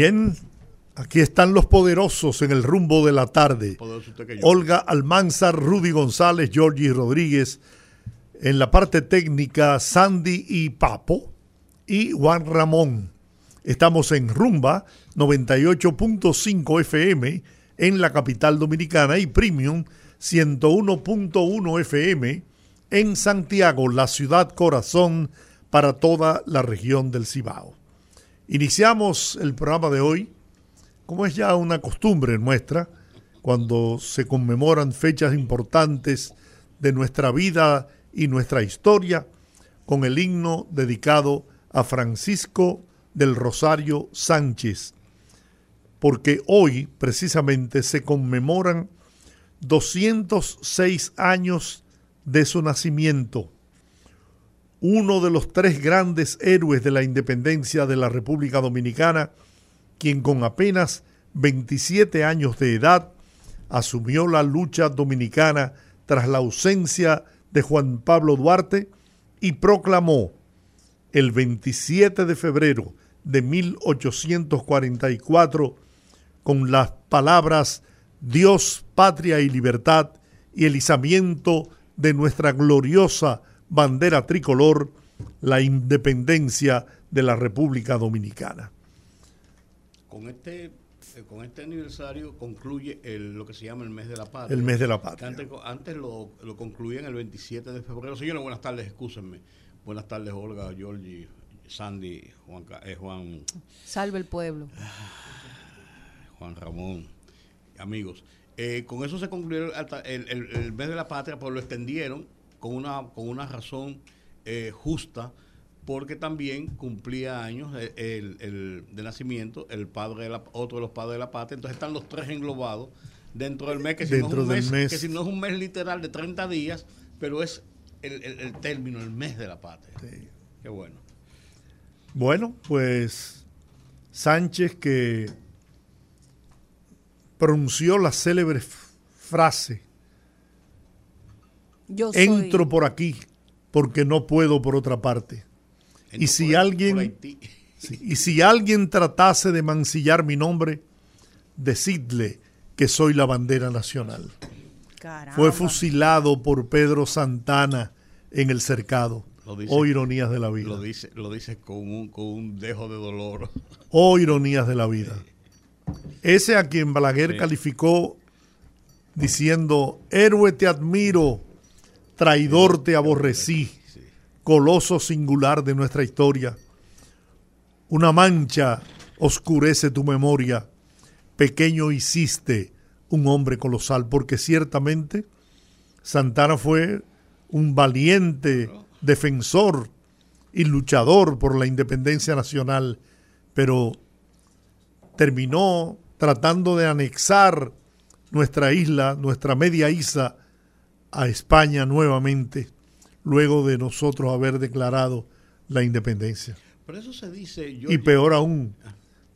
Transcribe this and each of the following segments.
Bien, aquí están los poderosos en el rumbo de la tarde. Olga Almanzar, Rudy González, Georgie Rodríguez. En la parte técnica, Sandy y Papo. Y Juan Ramón. Estamos en Rumba 98.5 FM en la capital dominicana y Premium 101.1 FM en Santiago, la ciudad corazón para toda la región del Cibao. Iniciamos el programa de hoy, como es ya una costumbre nuestra, cuando se conmemoran fechas importantes de nuestra vida y nuestra historia, con el himno dedicado a Francisco del Rosario Sánchez, porque hoy precisamente se conmemoran 206 años de su nacimiento uno de los tres grandes héroes de la independencia de la República Dominicana, quien con apenas 27 años de edad asumió la lucha dominicana tras la ausencia de Juan Pablo Duarte y proclamó el 27 de febrero de 1844 con las palabras Dios, patria y libertad y el izamiento de nuestra gloriosa bandera tricolor, la independencia de la República Dominicana. Con este, eh, con este aniversario concluye lo que se llama el mes de la patria. El mes de la patria. Antes, lo, lo concluían el 27 de febrero. Señores, buenas tardes, excúsenme. Buenas tardes, Olga, Georgie, Sandy, Juan, eh, Juan. Salve el pueblo. Juan Ramón, amigos. Eh, con eso se concluyó el, el, mes de la patria, pues lo extendieron con una, con una razón eh, justa, porque también cumplía años el, de nacimiento el padre de la, otro de los padres de la patria. Entonces están los tres englobados dentro del mes, que si, no es, un mes, que si no es un mes literal de 30 días, pero es el, término, el mes de la patria. Qué bueno. Bueno, pues Sánchez que pronunció la célebre frase entro por aquí porque no puedo por otra parte. y si alguien y si alguien tratase de mancillar mi nombre, decidle que soy la bandera nacional. Fue fusilado por Pedro Santana en el cercado. o oh, ironías de la vida. Lo dice, lo dice con, un, con un dejo de dolor. O oh, ironías de la vida. Ese a quien Balaguer calificó diciendo, héroe te admiro, traidor te aborrecí, coloso singular de nuestra historia. Una mancha oscurece tu memoria, pequeño hiciste un hombre colosal, porque ciertamente Santana fue un valiente defensor y luchador por la independencia nacional, pero terminó tratando de anexar nuestra isla, nuestra media isla, a España nuevamente, luego de nosotros haber declarado la independencia. Por eso se dice... y peor aún,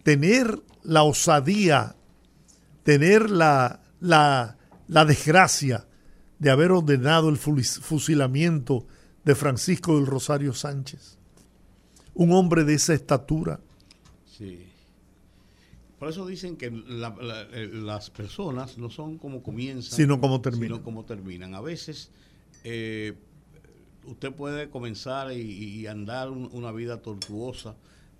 tener la osadía, tener la, la, la desgracia de haber ordenado el fusilamiento de Francisco del Rosario Sánchez. Un hombre de esa estatura. Sí. Por eso dicen que eh, las personas no son como comienzan, sino como terminan. Sino como terminan. A veces eh, usted puede comenzar y, andar una vida tortuosa,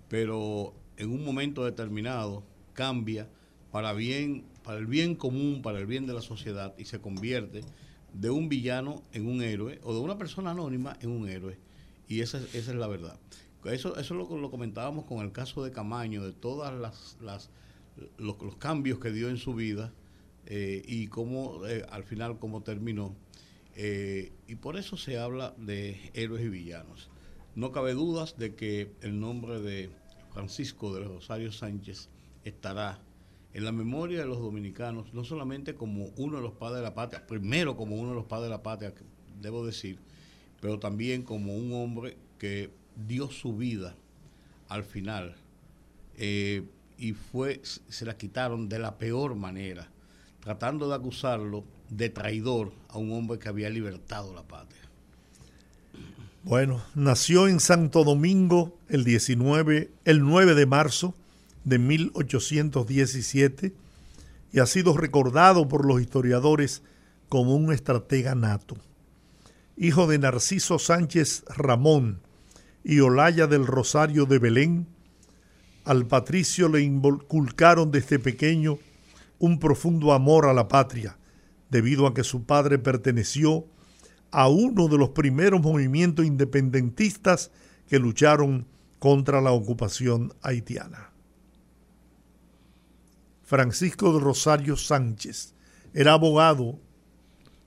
pero en un momento determinado cambia para bien, para el bien común, para el bien de la sociedad y se convierte de un villano en un héroe o de una persona anónima en un héroe. Y esa, esa es la verdad. Eso, eso lo, lo comentábamos con el caso de Camaño, de todas las, las los, cambios que dio en su vida eh, y cómo eh, al final cómo terminó. Eh, y por eso se habla de héroes y villanos. No cabe dudas de que el nombre de Francisco de Rosario Sánchez estará en la memoria de los dominicanos, no solamente como uno de los padres de la patria, primero como uno de los padres de la patria, debo decir, pero también como un hombre que dio su vida al final y fue, se la quitaron de la peor manera, tratando de acusarlo de traidor a un hombre que había libertado la patria. Bueno, nació en Santo Domingo el 19, el 9 de marzo de 1817 y ha sido recordado por los historiadores como un estratega nato. Hijo de Narciso Sánchez Ramón y Olaya del Rosario de Belén, al patricio le inculcaron desde pequeño un profundo amor a la patria, debido a que su padre perteneció a uno de los primeros movimientos independentistas que lucharon contra la ocupación haitiana. Francisco de Rosario Sánchez era abogado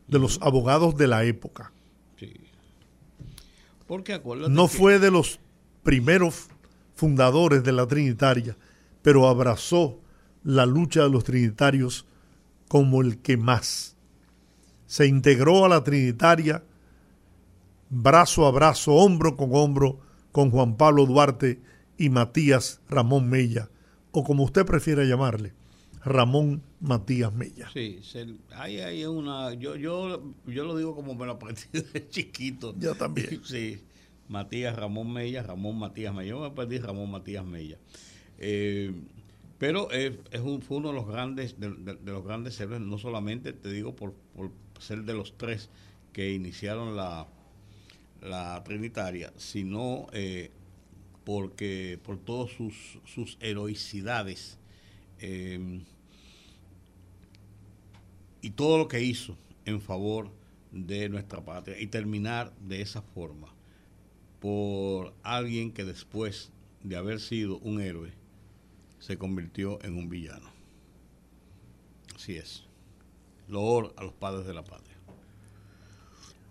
de los abogados de la época. Sí. Porque no fue de los primeros fundadores de la Trinitaria, pero abrazó la lucha de los trinitarios como el que más. Se integró a la Trinitaria brazo a brazo, hombro con hombro, con Juan Pablo Duarte y Matías Ramón Mella, o como usted prefiera llamarle, Ramón Matías Mella. Sí, hay, hay una, yo, yo, yo lo digo como me lo aprendí de chiquito. Yo también. Sí, Matías Ramón Mella, Ramón Matías Mella. Yo me perdí Ramón Matías Mella. Eh, pero es fue uno de los grandes, de, los grandes héroes, no solamente te digo por, ser de los tres que iniciaron la, la Trinitaria, sino eh, porque por todas sus, sus heroicidades eh, y todo lo que hizo en favor de nuestra patria y terminar de esa forma por alguien que después de haber sido un héroe se convirtió en un villano. Así es. Loor a los padres de la patria.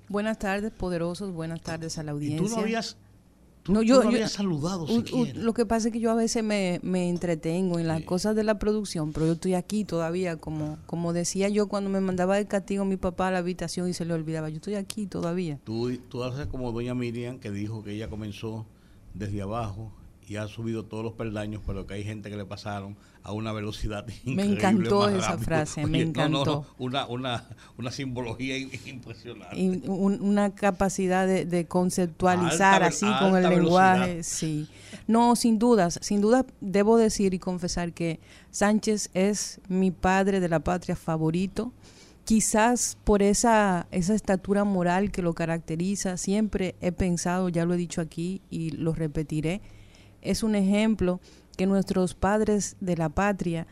Buenas tardes, poderosos. Buenas tardes a la audiencia. ¿Y tú no habías no, yo, había saludado Lo que pasa es que yo a veces me, entretengo en las cosas de la producción, pero yo estoy aquí todavía, como, como decía yo cuando me mandaba el castigo a mi papá a la habitación y se le olvidaba, yo estoy aquí todavía. Tú, tú haces como doña Miriam, que dijo que ella comenzó desde abajo y ha subido todos los peldaños, pero que hay gente que le pasaron a una velocidad increíble. Me encantó esa frase, me encantó. una, una, una simbología impresionante. una capacidad de, conceptualizar así con el lenguaje, sí. No, sin dudas, sin duda debo decir y confesar que Sánchez es mi padre de la patria favorito. Quizás por esa, esa estatura moral que lo caracteriza, siempre he pensado, ya lo he dicho aquí y lo repetiré, es un ejemplo que nuestros padres de la patria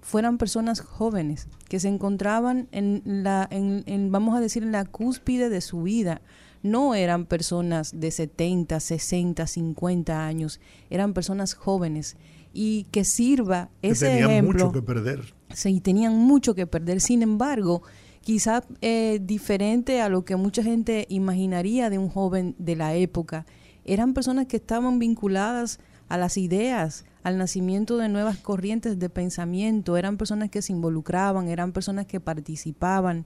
fueran personas jóvenes que se encontraban en la, en, vamos a decir, en la cúspide de su vida. No eran personas de 70, 60, 50 años, eran personas jóvenes y que sirva ese tenían ejemplo. mucho que perder. Sí, tenían mucho que perder. Sin embargo, quizá eh, diferente a lo que mucha gente imaginaría de un joven de la época, eran personas que estaban vinculadas a las ideas, al nacimiento de nuevas corrientes de pensamiento, eran personas que se involucraban, eran personas que participaban,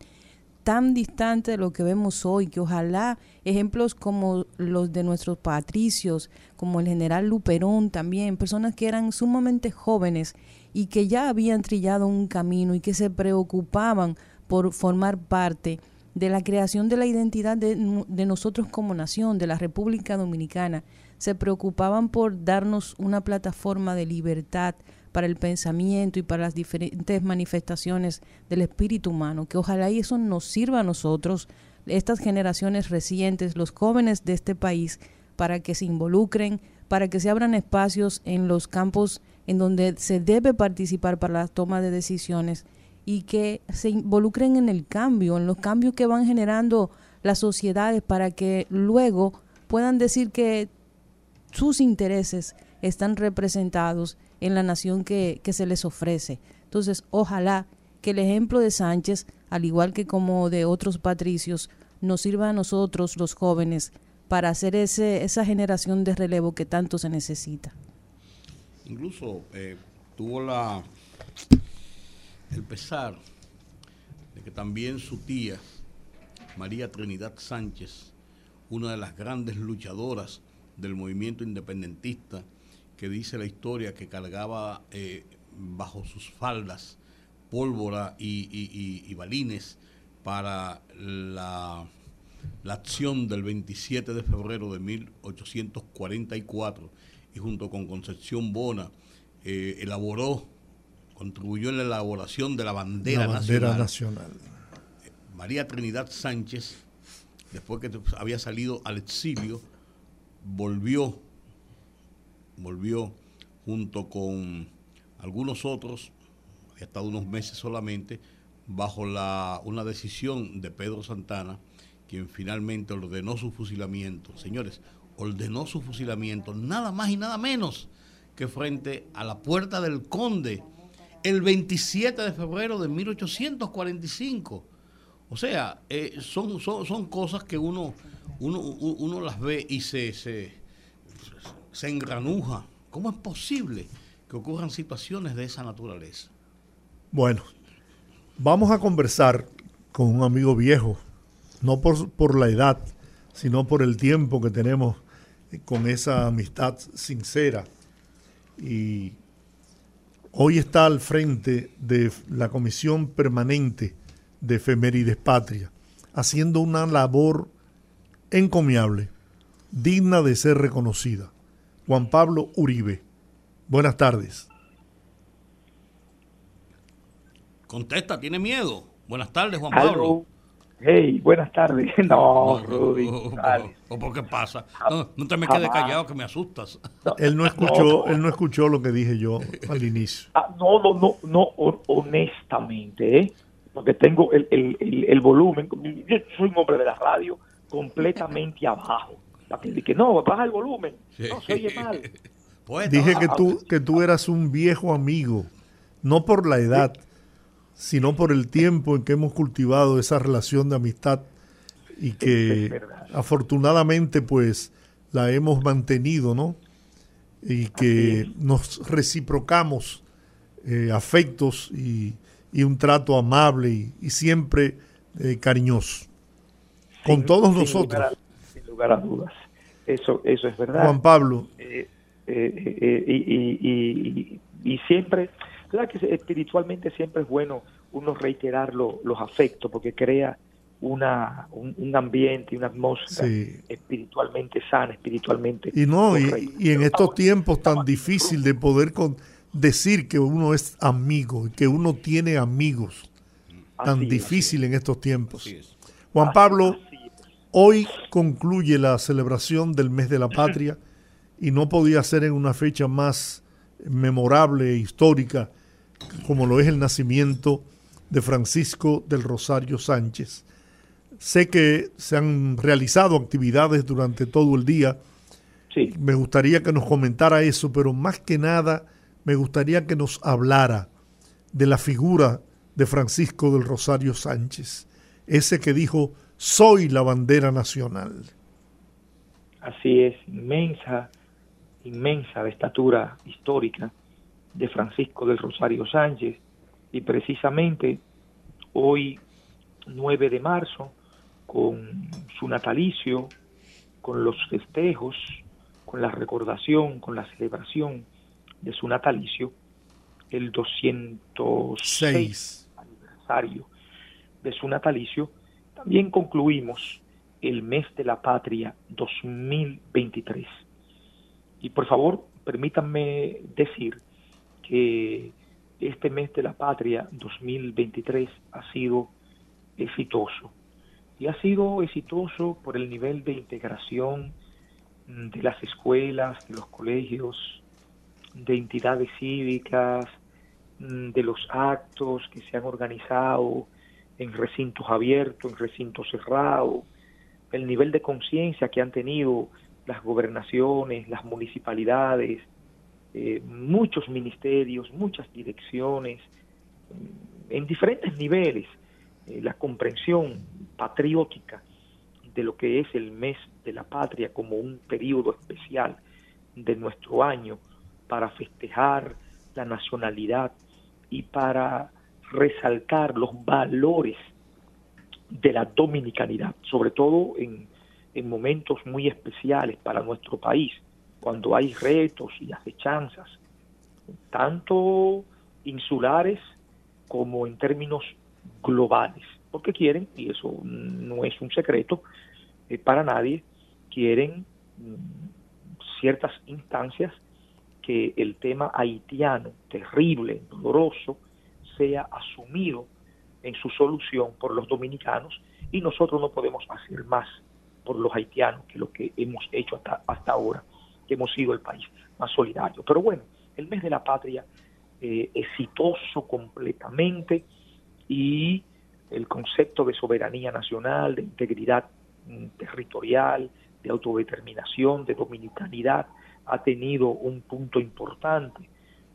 tan distante de lo que vemos hoy, que ojalá ejemplos como los de nuestros patricios, como el general Luperón también, personas que eran sumamente jóvenes y que ya habían trillado un camino y que se preocupaban por formar parte de la creación de la identidad de, nosotros como nación, de la República Dominicana, se preocupaban por darnos una plataforma de libertad para el pensamiento y para las diferentes manifestaciones del espíritu humano, que ojalá y eso nos sirva a nosotros, estas generaciones recientes, los jóvenes de este país, para que se involucren, para que se abran espacios en los campos en donde se debe participar para la toma de decisiones y que se involucren en el cambio, en los cambios que van generando las sociedades para que luego puedan decir que sus intereses están representados en la nación que, se les ofrece. Entonces, ojalá que el ejemplo de Sánchez, al igual que como de otros patricios, nos sirva a nosotros, los jóvenes, para hacer ese, esa generación de relevo que tanto se necesita. Incluso eh, tuvo la el pesar de que también su tía, María Trinidad Sánchez, una de las grandes luchadoras del movimiento independentista que dice la historia que cargaba eh, bajo sus faldas pólvora y, balines para la, acción del 27 de febrero de 1844 y junto con Concepción Bona eh, elaboró, contribuyó en la elaboración de la bandera, bandera nacional. María Trinidad Sánchez, después que había salido al exilio, volvió, volvió junto con algunos otros, había estado unos meses solamente, bajo la, una decisión de Pedro Santana, quien finalmente ordenó su fusilamiento. Señores, ordenó su fusilamiento, nada más y nada menos que frente a la puerta del conde, el 27 de febrero de 1845. O sea, eh, son, son, son cosas que uno uno, uno las ve y se, se, se engranuja. ¿Cómo es posible que ocurran situaciones de esa naturaleza? Bueno, vamos a conversar con un amigo viejo, no por, por la edad, sino por el tiempo que tenemos con esa amistad sincera. Y hoy está al frente de la Comisión Permanente de Efemérides Patria, haciendo una labor encomiable, digna de ser reconocida. Juan Pablo Uribe. Buenas tardes. Contesta, tiene miedo. Buenas tardes, Juan Pablo. Hey, buenas tardes. No, Rudy. ¿O por qué pasa? No, te me quedes callado que me asustas. él no escuchó, él no escuchó lo que dije yo al inicio. Ah, no, no, no, no, honestamente, ¿eh? porque tengo el, el, el, volumen. Yo soy un hombre de la radio, completamente abajo. que no, baja el volumen. No, se oye mal. Dije que tú, que tú eras un viejo amigo, no por la edad, sino por el tiempo en que hemos cultivado esa relación de amistad y que afortunadamente pues la hemos mantenido, ¿no? Y que nos reciprocamos eh, afectos y, un trato amable y, siempre eh, cariñoso con todos nosotros. sin lugar a dudas. Eso, eso es verdad. Juan Pablo. Eh, eh, y, y, siempre, claro que espiritualmente siempre es bueno uno reiterar los afectos porque crea una, un, ambiente y una atmósfera espiritualmente sana, espiritualmente. Y no, y, en estos tiempos tan difícil de poder con, decir que uno es amigo, que uno tiene amigos, tan difícil en estos tiempos. Juan Pablo, Hoy concluye la celebración del mes de la patria y no podía ser en una fecha más memorable e histórica como lo es el nacimiento de Francisco del Rosario Sánchez. Sé que se han realizado actividades durante todo el día. Sí. Me gustaría que nos comentara eso, pero más que nada me gustaría que nos hablara de la figura de Francisco del Rosario Sánchez, ese que dijo, soy la bandera nacional. Así es, inmensa, inmensa de estatura histórica de Francisco del Rosario Sánchez, y precisamente hoy, 9 de marzo, con su natalicio, con los festejos, con la recordación, con la celebración de su natalicio, el 206 aniversario de su natalicio, también concluimos el mes de la patria 2023. Y por favor, permítanme decir que este mes de la patria 2023 ha sido exitoso. Y ha sido exitoso por el nivel de integración de las escuelas, de los colegios, de entidades cívicas, mm, de los actos que se han organizado en recintos abiertos, en recintos cerrados, el nivel de conciencia que han tenido las gobernaciones, las municipalidades, eh, muchos ministerios, muchas direcciones, en diferentes niveles, eh, la comprensión patriótica de lo que es el mes de la patria como un periodo especial de nuestro año, para festejar la nacionalidad y para resaltar los valores de la dominicanidad, sobre todo en, momentos muy especiales para nuestro país, cuando hay retos y acechanzas, tanto insulares como en términos globales, porque quieren, y eso no es un secreto eh, para nadie, quieren mm, ciertas instancias que el tema haitiano, terrible, doloroso, sea asumido en su solución por los dominicanos y nosotros no podemos hacer más por los haitianos que lo que hemos hecho hasta, hasta ahora, que hemos sido el país más solidario. Pero bueno, el mes de la patria eh, exitoso completamente y el concepto de soberanía nacional, de integridad mm, territorial, de autodeterminación, de dominicanidad, ha tenido un punto importante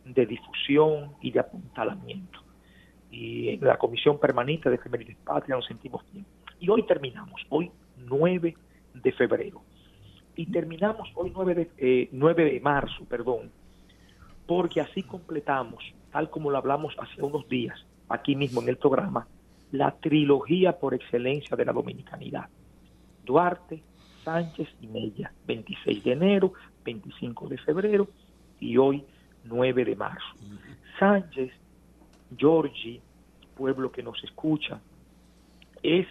de difusión y de apuntalamiento. Y en la Comisión Permanente de Efemérides Patria nos sentimos bien. Y hoy terminamos, hoy 9 de febrero. Y terminamos hoy 9 de, eh, de marzo, perdón, porque así completamos, tal como lo hablamos hace unos días, aquí mismo en el programa, la trilogía por excelencia de la dominicanidad. Duarte, Sánchez y Mella, 26 de enero, 25 de febrero y hoy 9 de marzo. Sánchez, Giorgi, pueblo que nos escucha, es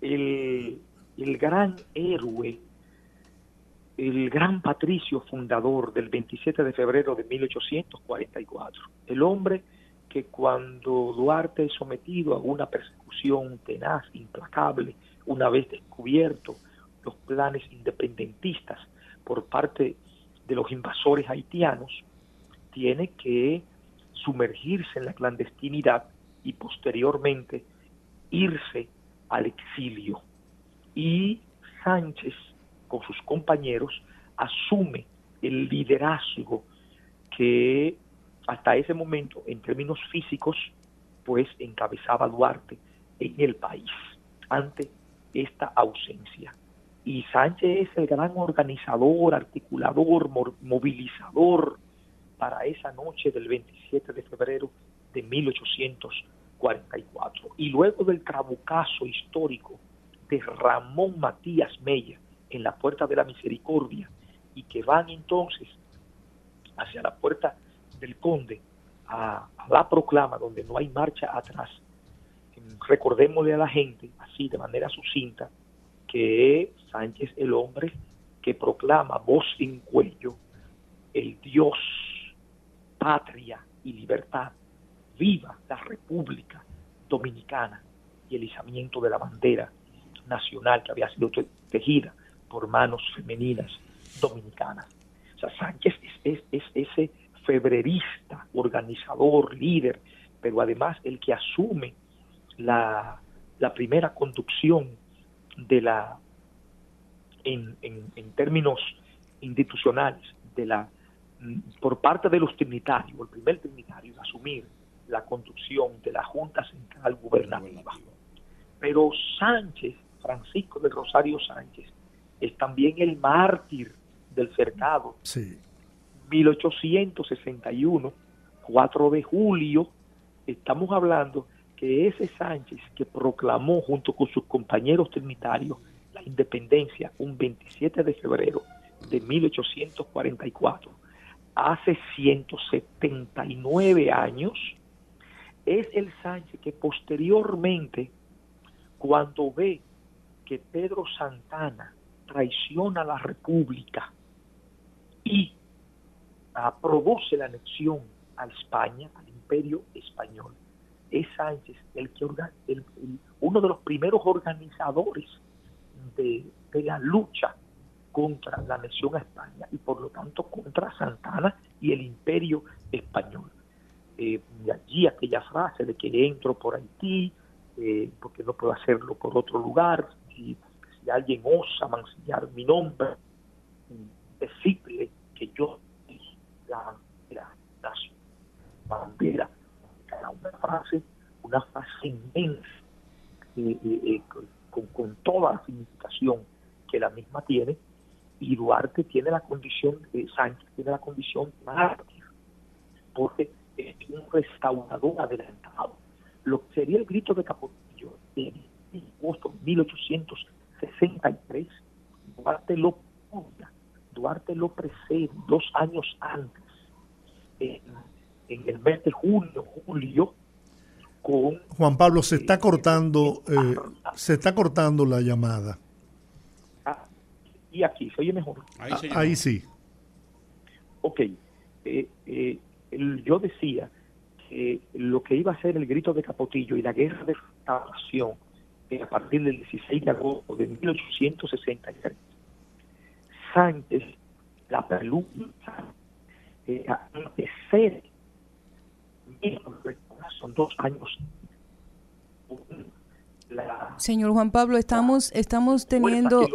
el, el gran héroe, el gran patricio fundador del 27 de febrero de 1844, el hombre que cuando Duarte es sometido a una persecución tenaz, implacable, una vez descubierto los planes independentistas por parte de los invasores haitianos, tiene que sumergirse en la clandestinidad y posteriormente irse al exilio. Y Sánchez, con sus compañeros, asume el liderazgo que hasta ese momento, en términos físicos, pues encabezaba Duarte en el país ante esta ausencia y Sánchez es el gran organizador, articulador, movilizador para esa noche del 27 de febrero de 1844. Y luego del trabucazo histórico de Ramón Matías Mella en la Puerta de la Misericordia y que van entonces hacia la Puerta del Conde a, la proclama donde no hay marcha atrás, recordémosle a la gente así de manera sucinta que Sánchez el hombre que proclama voz sin cuello el Dios, patria y libertad, viva la República Dominicana y el izamiento de la bandera nacional que había sido tejida por manos femeninas dominicanas. O sea, Sánchez es, ese febrerista, organizador, líder, pero además el que asume la, primera conducción de la, en, en, términos institucionales, de la, por parte de los trinitarios, el primer trinitario, de asumir la conducción de la Junta Central Gubernativa. Pero Sánchez, Francisco de Rosario Sánchez, es también el mártir del cercado. Sí. 1861, 4 de julio, estamos hablando que ese Sánchez que proclamó junto con sus compañeros trinitarios la independencia un 27 de febrero de 1844, hace 179 años, es el Sánchez que posteriormente, cuando ve que Pedro Santana traiciona a la República y aprobóse la anexión a España, al imperio español, es Sánchez el que uno de los primeros organizadores de, la lucha contra la anexión a España y por lo tanto contra Santana y el imperio español. Eh, y allí aquella frase de que entro por Haití, eh, porque no puedo hacerlo por otro lugar, si, si alguien osa mancillar mi nombre, decirle que yo la bandera, la bandera, una frase, una frase inmensa, eh, eh, eh, con, con toda la significación que la misma tiene, y Duarte tiene la condición, eh, Sánchez tiene la condición más mártir, porque es un restaurador adelantado. Lo que sería el grito de Capotillo en agosto 1800 63, Duarte lo Duarte lo precede dos años antes, en, en, el mes de junio, julio, con... Juan Pablo, se eh, está cortando, eh, ah, se está cortando la llamada. Ah, y aquí, ¿se oye mejor? Ahí, sí. Ah, ahí sí. Ok, eh, eh, el, yo decía que lo que iba a ser el grito de Capotillo y la guerra de restauración a partir del 16 de agosto de 1863, Sánchez, la peluca, son dos años. Señor Juan Pablo, estamos, estamos teniendo...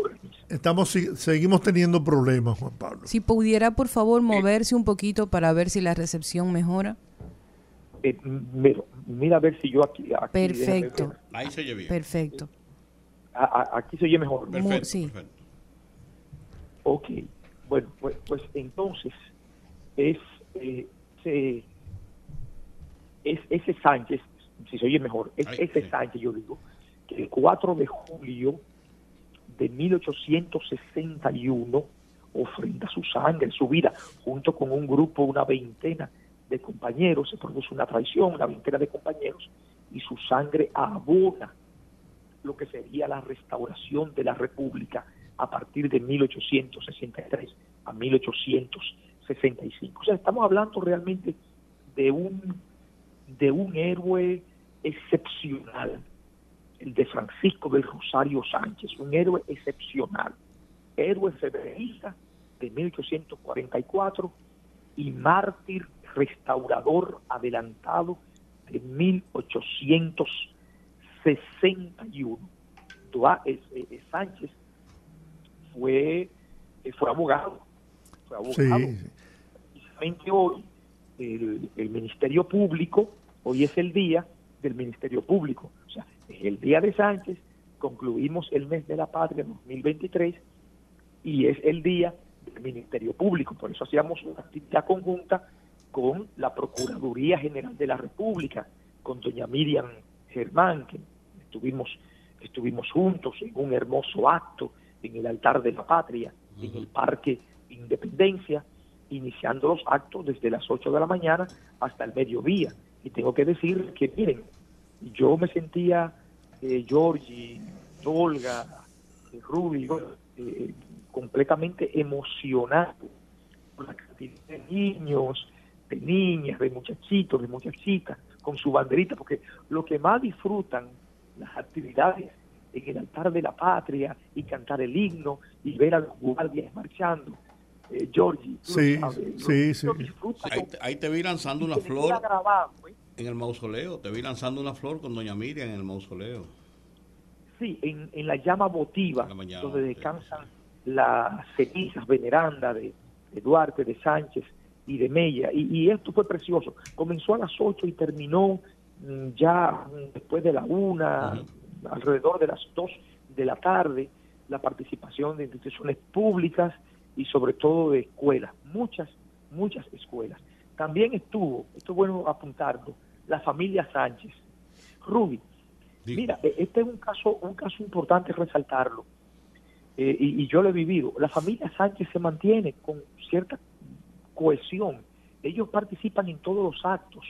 Estamos, seguimos teniendo problemas, Juan Pablo. Si pudiera, por favor, moverse un poquito para ver si la recepción mejora. Eh, mira, a ver si yo aquí... Perfecto. Ahí se oye bien. Perfecto. aquí se oye mejor. Perfecto, sí. Ok. Bueno, pues, pues entonces es, eh, es ese Sánchez, si se oye mejor, es ese Sánchez, yo digo, que el 4 de julio de 1861 ofrenda su sangre, su vida, junto con un grupo, una veintena de compañeros, se produce una traición, una veintena de compañeros, y su sangre abona lo que sería la restauración de la República a partir de 1863 a 1865. O sea, estamos hablando realmente de un, de un héroe excepcional, el de Francisco del Rosario Sánchez, un héroe excepcional, héroe febrerista de 1844 y mártir restaurador adelantado de 1861. Sánchez fue, fue abogado fue abogado. hoy, el, Ministerio Público, hoy es el día del Ministerio Público. O sea, es el día de Sánchez, concluimos el mes de la patria 2023 y es el día del Ministerio Público. Por eso hacíamos una actividad conjunta con la Procuraduría General de la República, con doña Miriam Germán, que estuvimos, estuvimos juntos en un hermoso acto en el altar de la patria, en el Parque Independencia, iniciando los actos desde las 8 de la mañana hasta el mediodía. Y tengo que decir que, miren, yo me sentía, eh, Georgie, Olga, eh, Rubio, eh, completamente emocionado por la cantidad de niños, de niñas, de muchachitos, de muchachitas, con su banderita, porque lo que más disfrutan las actividades en el altar de la patria y cantar el himno y ver a los guardias marchando eh, Georgie. Sí, sí, sí. Ahí, te vi lanzando una flor. ¿eh? En el mausoleo, te vi lanzando una flor con Doña Miriam en el mausoleo. Sí, en, en la llama votiva, donde descansan las cenizas venerandas de, Duarte, de Sánchez y de Mella. Y, esto fue precioso. Comenzó a las 8 y terminó mm, ya después de la una, alrededor de las 2 de la tarde, la participación de instituciones públicas y sobre todo de escuelas, muchas, muchas escuelas. También estuvo, esto es bueno apuntarlo, la familia Sánchez. Ruby, mira, e, este es un caso, un caso importante resaltarlo. Eh, y, yo lo he vivido. La familia Sánchez se mantiene con cierta cohesión. Ellos participan en todos los actos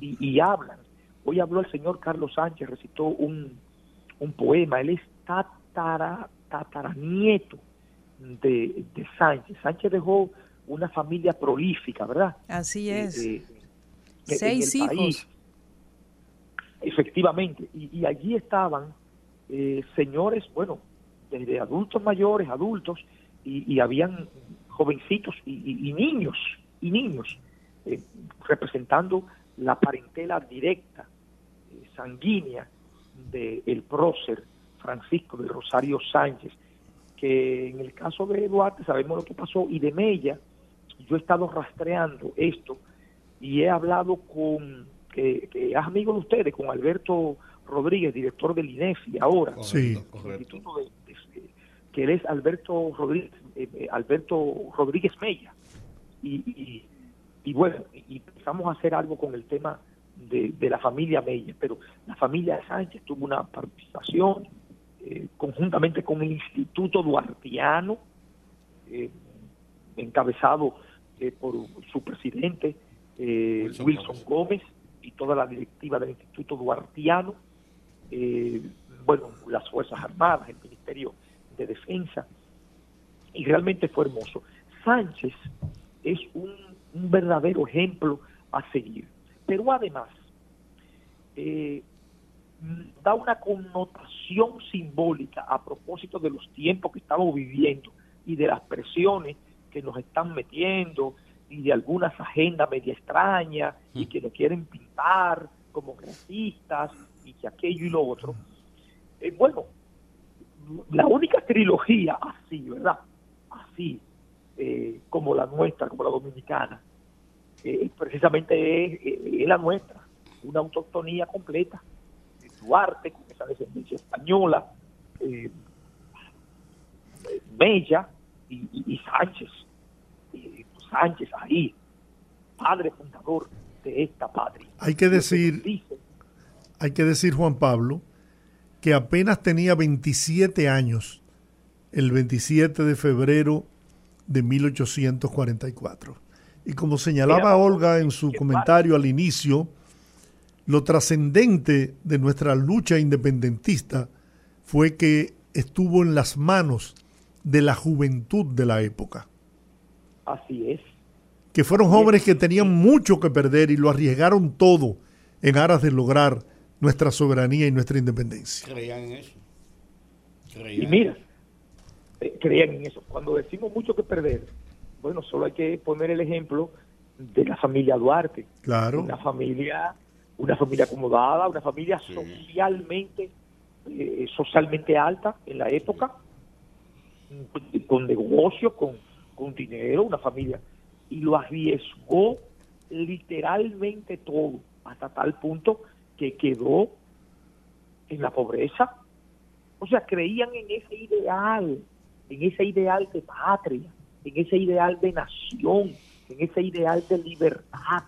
y, hablan. Hoy habló el señor Carlos Sánchez, recitó un, un poema. Él es tatara, tataranieto de, de Sánchez. Sánchez dejó una familia prolífica, ¿verdad? Así eh, es. Eh, Seis hijos. Efectivamente. Y, allí estaban eh, señores, bueno, desde adultos mayores, adultos, y, habían jovencitos y, niños, y niños, representando la parentela directa, sanguínea, del el prócer Francisco de Rosario Sánchez, que en el caso de Duarte sabemos lo que pasó y de Mella, yo he estado rastreando esto y he hablado con, que, es amigo de ustedes, con Alberto Rodríguez, director del INEFI ahora, sí. que él es Alberto Rodríguez, eh, eh, Alberto Rodríguez Mella. Y, y, bueno, y empezamos a hacer algo con el tema de, de la familia Mella, pero la familia Sánchez tuvo una participación eh, conjuntamente con el Instituto Duartiano, eh, encabezado eh, por su presidente Wilson, Gómez. y toda la directiva del Instituto Duartiano, bueno, las Fuerzas Armadas, el Ministerio de Defensa, y realmente fue hermoso. Sánchez es un, un verdadero ejemplo a seguir, pero además, eh, da una connotación simbólica a propósito de los tiempos que estamos viviendo y de las presiones que nos están metiendo y de algunas agendas media extrañas y mm. que nos quieren pintar como racistas y que aquello y lo otro. Eh, bueno, la única trilogía así, ¿verdad? Así, eh, como la nuestra, como la dominicana, eh, precisamente es la nuestra, una autoctonía completa Duarte, con esa descendencia española, eh, Mella y, Sánchez. Sánchez ahí, padre fundador de esta patria. Hay que decir, hay que decir, Juan Pablo, que apenas tenía 27 años el 27 de febrero de 1844. Y como señalaba Olga en su comentario al inicio, lo trascendente de nuestra lucha independentista fue que estuvo en las manos de la juventud de la época. Así es. Que fueron jóvenes que tenían mucho que perder y lo arriesgaron todo en aras de lograr nuestra soberanía y nuestra independencia. Creían en eso. Y mira, eh, creían en eso. Cuando decimos mucho que perder, bueno, solo hay que poner el ejemplo de la familia Duarte. Claro. Una familia una familia acomodada, una familia socialmente eh, socialmente alta en la época, con negocios, con, con dinero, una familia, y lo arriesgó literalmente todo, hasta tal punto que quedó en la pobreza. O sea, creían en ese ideal, en ese ideal de patria, en ese ideal de nación, en ese ideal de libertad.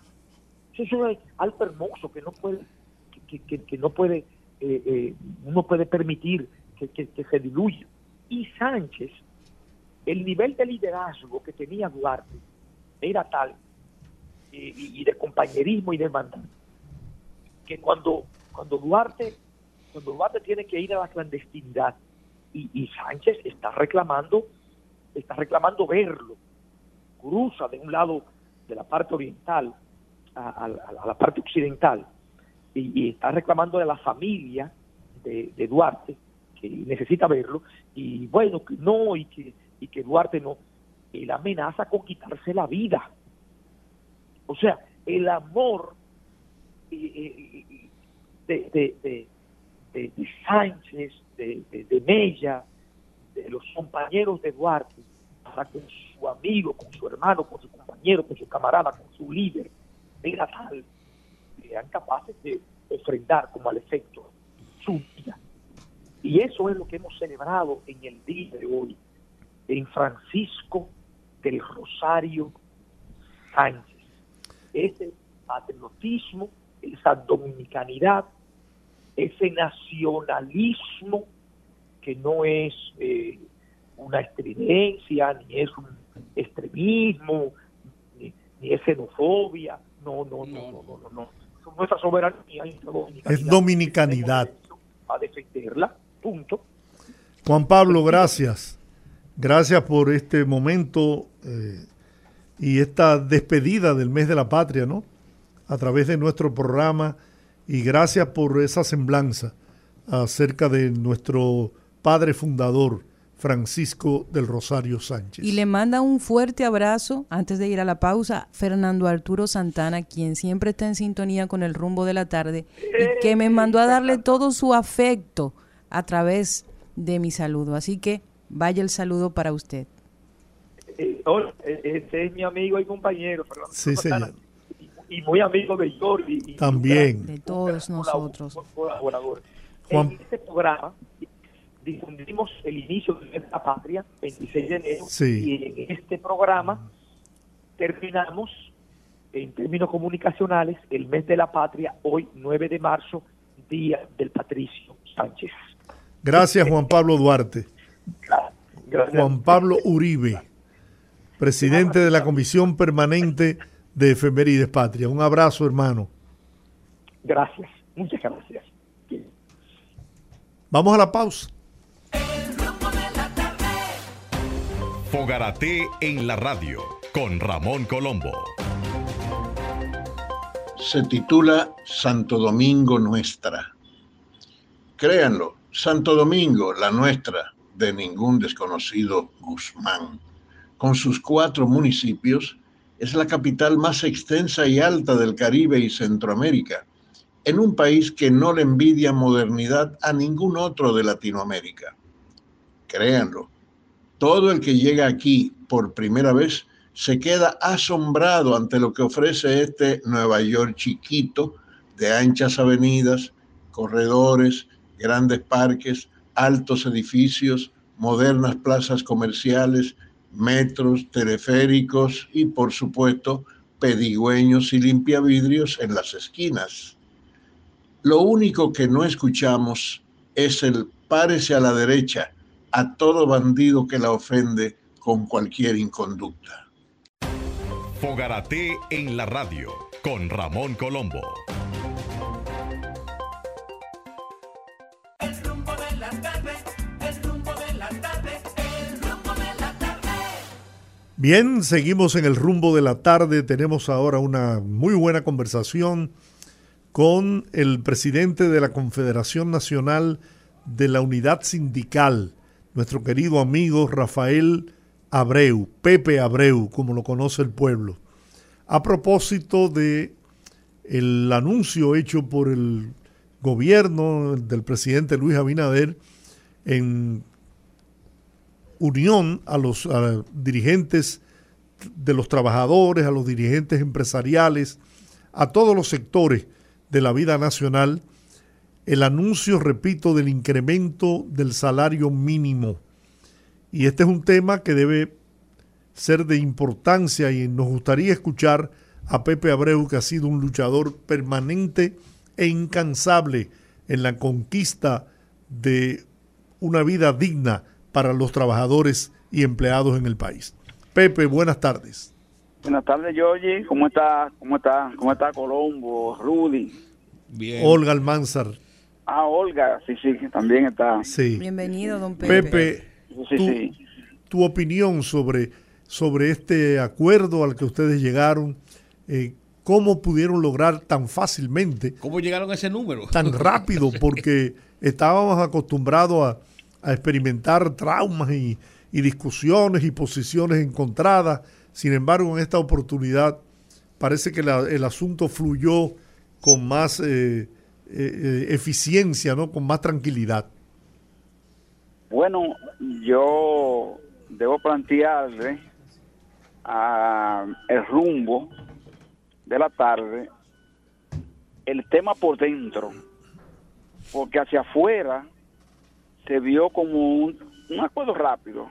Eso es algo hermoso que no puede, que, no puede, eh, eh, puede permitir que, se diluya. Y Sánchez, el nivel de liderazgo que tenía Duarte era tal, y, de compañerismo y de hermandad, que cuando, cuando Duarte, cuando Duarte tiene que ir a la clandestinidad, y, y Sánchez está reclamando, está reclamando verlo, cruza de un lado de la parte oriental a, la parte occidental y, está reclamando de la familia de, Duarte, que necesita verlo, y bueno, que no, y que, y que Duarte no. él amenaza con quitarse la vida. O sea, el amor eh, de, de, de, Sánchez, de, de, Mella, de los compañeros de Duarte, para con su amigo, con su hermano, con su compañero, con su camarada, con su líder, era tal eran capaces de ofrendar como al efecto su vida. Y eso es lo que hemos celebrado en el día de hoy, en Francisco del Rosario Sánchez. Ese patriotismo, esa dominicanidad, ese nacionalismo que no es eh, una estridencia, ni es un extremismo, ni, es xenofobia, no, no, no, no, no, no, Nuestra soberanía es dominicanidad. A defenderla, punto. Juan Pablo, gracias. Gracias por este momento eh, y esta despedida del mes de la patria, ¿no? A través de nuestro programa y gracias por esa semblanza acerca de nuestro padre fundador, Francisco del Rosario Sánchez. Y le manda un fuerte abrazo, antes de ir a la pausa, Fernando Arturo Santana, quien siempre está en sintonía con el rumbo de la tarde y que me mandó a darle todo su afecto a través de mi saludo. Así que Vaya el saludo para usted. Eh, eh, este es mi amigo y compañero, Fernando. Sí, señor. Y, muy amigo de Jordi. También. de todos nosotros. En este programa difundimos el inicio de la patria, 26 de enero, y en este programa terminamos en términos comunicacionales el mes de la patria, hoy 9 de marzo, Día del Patricio Sánchez. Gracias Juan Pablo Duarte. Juan Pablo Uribe, presidente de la Comisión Permanente de Efemérides Patria. Un abrazo, hermano. Gracias, muchas gracias. Vamos a la pausa. Fogarate en la radio con Ramón Colombo. Se titula Santo Domingo Nuestra. Créanlo, Santo Domingo, la nuestra, de ningún desconocido Guzmán. Con sus cuatro municipios, es la capital más extensa y alta del Caribe y Centroamérica, en un país que no le envidia modernidad a ningún otro de Latinoamérica. Créanlo, todo el que llega aquí por primera vez se queda asombrado ante lo que ofrece este Nueva York chiquito de anchas avenidas, corredores, grandes parques, altos edificios, modernas plazas comerciales, metros, teleféricos y, por supuesto, pedigüeños y limpiavidrios en las esquinas. Lo único que no escuchamos es el párese a la derecha a todo bandido que la ofende con cualquier inconducta. Fogarate en la radio con Ramón Colombo. Bien, seguimos en el rumbo de la tarde. Tenemos ahora una muy buena conversación con el presidente de la Confederación Nacional de la Unidad Sindical, nuestro querido amigo Rafael Abreu, Pepe Abreu, como lo conoce el pueblo. A propósito de el anuncio hecho por el gobierno del presidente Luis Abinader en unión a los dirigentes de los trabajadores, a los dirigentes empresariales, a todos los sectores de la vida nacional, el anuncio, repito, del incremento del salario mínimo. Y este es un tema que debe ser de importancia y nos gustaría escuchar a Pepe Abreu, que ha sido un luchador permanente e incansable en la conquista de una vida digna para los trabajadores y empleados en el país. Pepe, buenas tardes. Buenas tardes, Georgie. ¿Cómo está? ¿Cómo está? ¿Cómo está Colombo, Rudy? Bien. Olga Almanzar. Ah, Olga, sí, sí, también está. Sí. Bienvenido, don Pepe. Pepe, tu, tu, opinión sobre, sobre este acuerdo al que ustedes llegaron, eh, ¿cómo pudieron lograr tan fácilmente? ¿Cómo llegaron a ese número? Tan rápido, porque estábamos acostumbrados a a experimentar traumas y, discusiones y posiciones encontradas. Sin embargo, en esta oportunidad parece que el asunto fluyó con más eh, eh, eh, eficiencia, ¿no? con más tranquilidad. Bueno, yo debo plantearle a el rumbo de la tarde el tema por dentro, porque hacia afuera se vio como un, acuerdo rápido.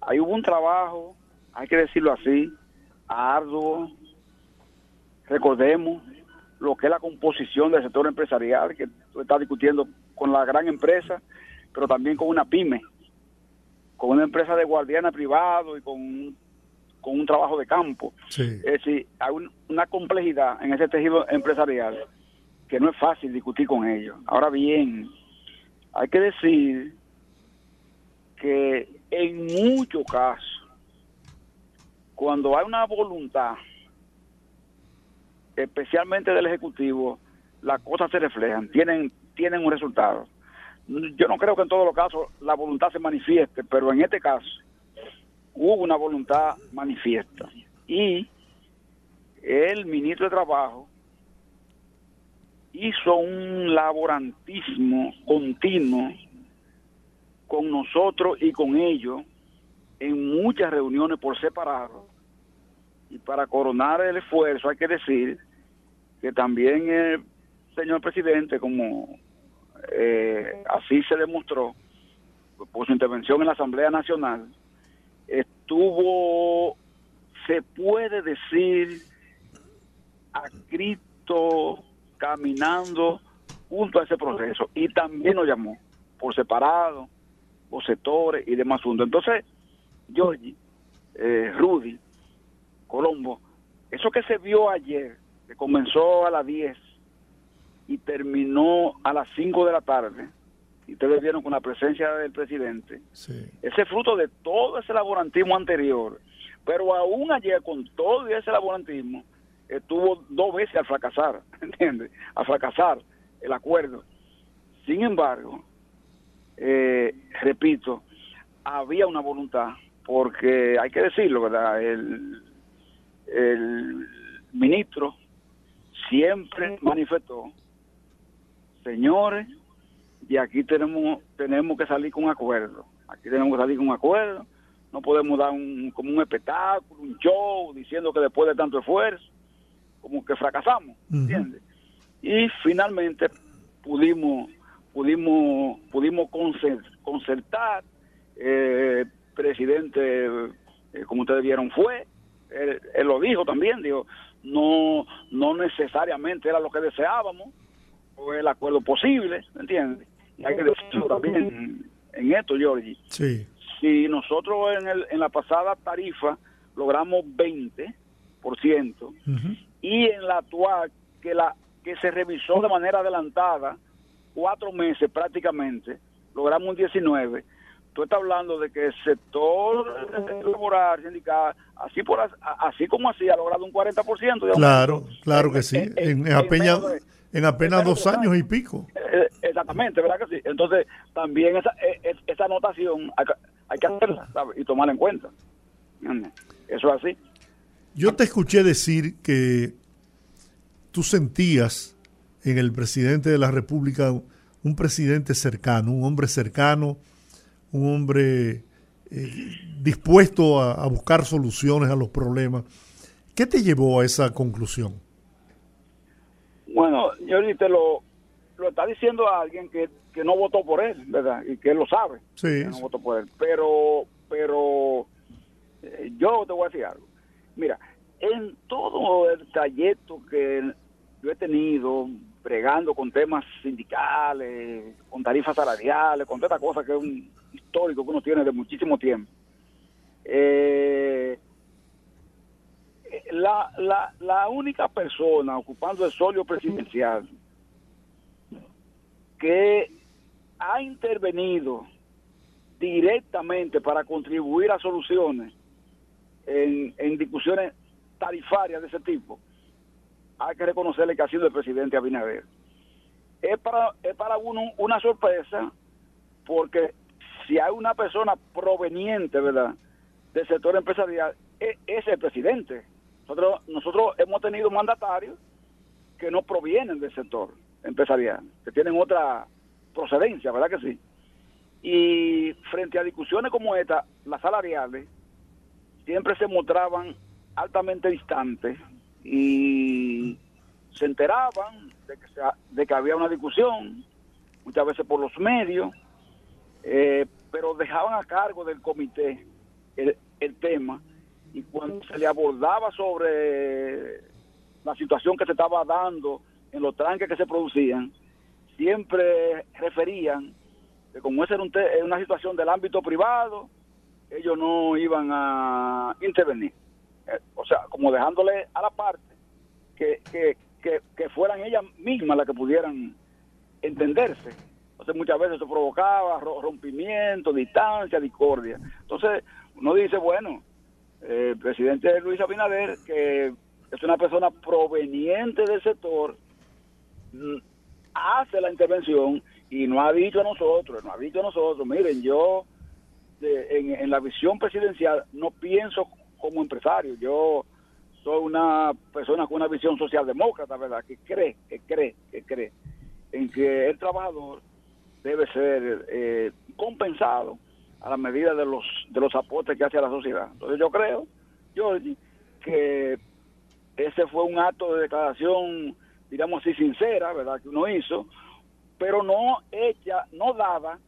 Ahí hubo un trabajo, hay que decirlo así, arduo. Recordemos lo que es la composición del sector empresarial, que está discutiendo con la gran empresa, pero también con una pyme, con una empresa de guardiana privado y con, con un trabajo de campo. Es decir, hay una complejidad en ese tejido empresarial que no es fácil discutir con ellos. Ahora bien, hay que decir que en muchos casos, cuando hay una voluntad, especialmente del Ejecutivo, las cosas se reflejan, tienen, tienen un resultado. Yo no creo que en todos los casos la voluntad se manifieste, pero en este caso hubo una voluntad manifiesta. Y el ministro de Trabajo hizo un laborantismo continuo con nosotros y con ellos en muchas reuniones por separado. Y para coronar el esfuerzo hay que decir que también el señor presidente, como eh, así se demostró por su intervención en la Asamblea Nacional, estuvo, se puede decir, acrito caminando junto a ese proceso y también nos llamó por separado, por sectores y demás asuntos. Entonces, Georgie, eh, Rudy, Colombo, eso que se vio ayer, que comenzó a las 10 y terminó a las 5 de la tarde, y ustedes vieron con la presencia del presidente, ese fruto de todo ese laborantismo anterior, pero aún ayer con todo ese laborantismo, estuvo dos veces al fracasar, ¿entiendes? A fracasar el acuerdo. Sin embargo, eh, repito, había una voluntad, porque hay que decirlo, ¿verdad? El, el ministro siempre manifestó, señores, y aquí tenemos tenemos que salir con un acuerdo, aquí tenemos que salir con un acuerdo, no podemos dar un, como un espectáculo, un show, diciendo que después de tanto esfuerzo, como que fracasamos, ¿entiendes? Y finalmente pudimos pudimos pudimos concertar, eh, presidente, eh, como ustedes vieron, fue, él, lo dijo también, dijo, no no necesariamente era lo que deseábamos, fue el acuerdo posible, ¿entiendes? Y hay que decirlo también en, esto, Georgie. Sí. Si nosotros en, el, en la pasada tarifa logramos 20%, y en la actual que la que se revisó de manera adelantada cuatro meses prácticamente logramos un 19 tú estás hablando de que el sector laboral sindical así por así como así ha logrado un 40% claro claro que sí en, apenas en apenas dos años y pico. Eh, exactamente verdad que sí entonces también esa e, e, esa anotación hay, que hacerla y tomarla en cuenta. Eso es así yo te escuché decir que tú sentías en el presidente de la República un presidente cercano, un hombre cercano, un hombre eh, dispuesto a, buscar soluciones a los problemas. ¿Qué te llevó a esa conclusión? Bueno, yo te lo, lo está diciendo a alguien que, no votó por él, ¿verdad? Y que él lo sabe. Sí. no votó por él. Pero, pero eh, yo te voy a decir algo. Mira, en todo el trayecto que yo he tenido bregando con temas sindicales, con tarifas salariales, con toda esta cosa que es un histórico que uno tiene de muchísimo tiempo, eh, la, la, la única persona ocupando el solio presidencial que ha intervenido directamente para contribuir a soluciones en, en discusiones tarifarias de ese tipo, hay que reconocerle que ha sido el presidente Abinader. Es para, es para uno una sorpresa porque si hay una persona proveniente, ¿verdad?, del sector empresarial, e, es, el presidente. Nosotros, nosotros hemos tenido mandatarios que no provienen del sector empresarial, que tienen otra procedencia, ¿verdad que sí? Y frente a discusiones como esta, las salariales siempre se mostraban altamente distantes y se enteraban de que, que había una discusión, muchas veces por los medios, eh, pero dejaban a cargo del comité el, el tema y cuando se le abordaba sobre la situación que se estaba dando en los tranques que se producían, siempre referían que como esa era una situación del ámbito privado, ellos no iban a intervenir. Eh, o sea, como dejándole a la parte que, que, que, fueran ellas mismas las que pudieran entenderse. Entonces muchas veces eso provocaba rompimiento, distancia, discordia. Entonces uno dice, bueno, eh, el presidente Luis Abinader, que es una persona proveniente del sector, mm, hace la intervención y no ha dicho a nosotros, no ha dicho a nosotros, miren, yo en, en, la visión presidencial no pienso como empresario, yo soy una persona con una visión socialdemócrata, ¿verdad? Que cree, que cree, que cree en que el trabajador debe ser eh, compensado a la medida de los de los aportes que hace a la sociedad. Entonces yo creo, Georgie, que ese fue un acto de declaración, digamos así, sincera, ¿verdad? Que uno hizo, pero no hecha, no dada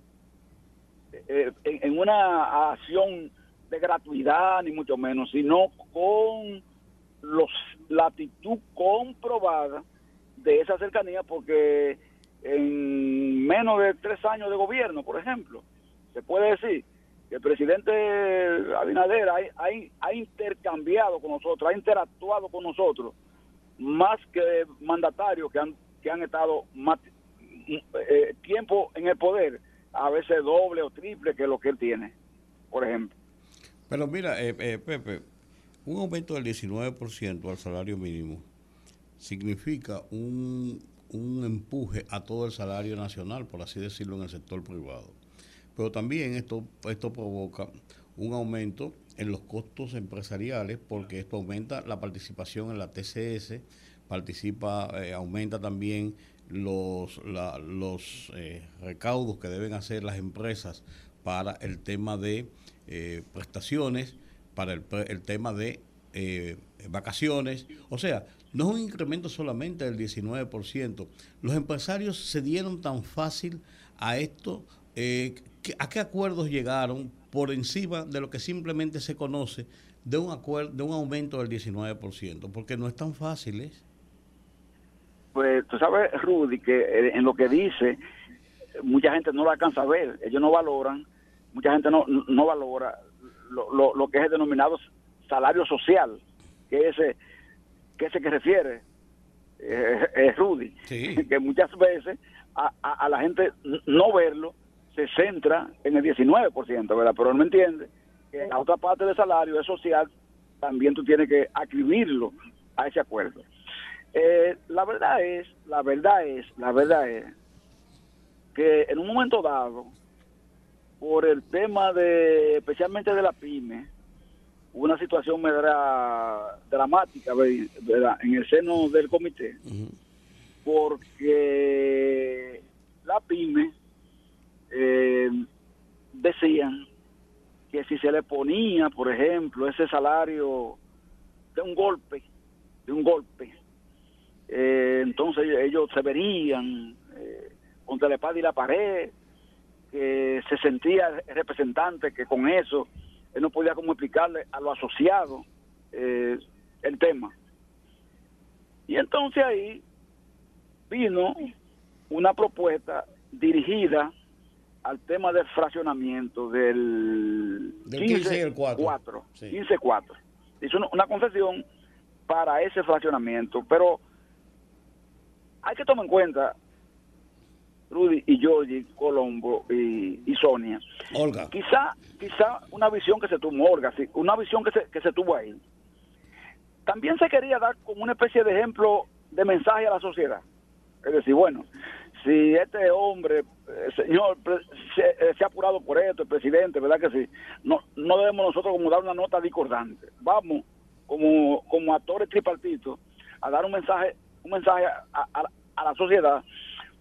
eh, en una acción de gratuidad, ni mucho menos, sino con los, la actitud comprobada de esa cercanía, porque en menos de tres años de gobierno, por ejemplo, se puede decir que el presidente Abinader ha, ha, intercambiado con nosotros, ha interactuado con nosotros más que mandatarios que han, que han estado más eh, tiempo en el poder, a veces doble o triple que lo que él tiene, por ejemplo. Pero mira, eh, eh, Pepe, un aumento del 19% al salario mínimo significa un, empuje a todo el salario nacional, por así decirlo, en el sector privado. Pero también esto, esto provoca un aumento en los costos empresariales porque esto aumenta la participación en la TCS, participa, eh, aumenta también los, los eh, recaudos que deben hacer las empresas para el tema de eh, prestaciones, para el, el tema de eh, vacaciones. O sea, no es un incremento solamente del 19%. Los empresarios se dieron tan fácil a esto. Eh, ¿A qué acuerdos llegaron por encima de lo que simplemente se conoce de un, acuerdo, de un aumento del 19%? Porque no es tan fácil. Pues tú sabes, Rudy, que en lo que dice, mucha gente no lo alcanza a ver. Ellos no valoran, mucha gente no, no valora lo, lo, que es el denominado salario social, que ese que ese que refiere eh, Rudy, que muchas veces a, a, la gente no verlo se centra en el 19%, ¿verdad? Pero no entiende que la otra parte del salario es social, también tú tienes que acribirlo a ese acuerdo. Eh, la verdad es, la verdad es, la verdad es que en un momento dado, por el tema de, especialmente de la pyme, una situación dramática ¿verdad? en el seno del comité, porque la pyme eh, decían que si se le ponía, por ejemplo, ese salario de un golpe, de un golpe, eh, entonces ellos se verían eh, contra la espada y la pared, que se sentía representante que con eso él no podía como explicarle a lo asociado eh, el tema. Y entonces ahí vino una propuesta dirigida al tema del fraccionamiento del, 15, 4. 15 4. Hizo una, concesión para ese fraccionamiento, pero hay que tomar en cuenta Rudy y Georgie, Colombo y, Sonia. Olga. Quizá, quizá una visión que se tuvo, Olga, sí, una visión que se, que se tuvo ahí. También se quería dar como una especie de ejemplo de mensaje a la sociedad. Es decir, bueno, si si este hombre, eh, señor, eh, se, ha apurado por esto, el presidente, ¿verdad que sí? No, no debemos nosotros como dar una nota discordante. Vamos, como, como actores tripartitos, a dar un mensaje, un mensaje a, la sociedad,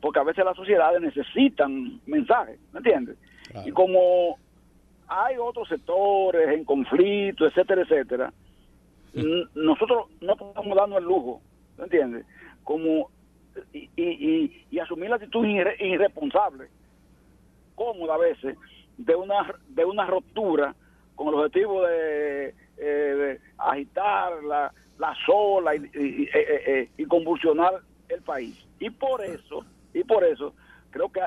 porque a veces las sociedades necesitan mensajes, ¿me entiendes? Y como hay otros sectores en conflicto, etcétera, etcétera, nosotros no podemos darnos el lujo, ¿me entiendes? Como y, y, y, asumir la actitud irresponsable, cómoda a veces, de una, de una ruptura con el objetivo de, eh, agitar la, la sola y, eh, eh, y, convulsionar el país. Y por eso, y por eso, creo que,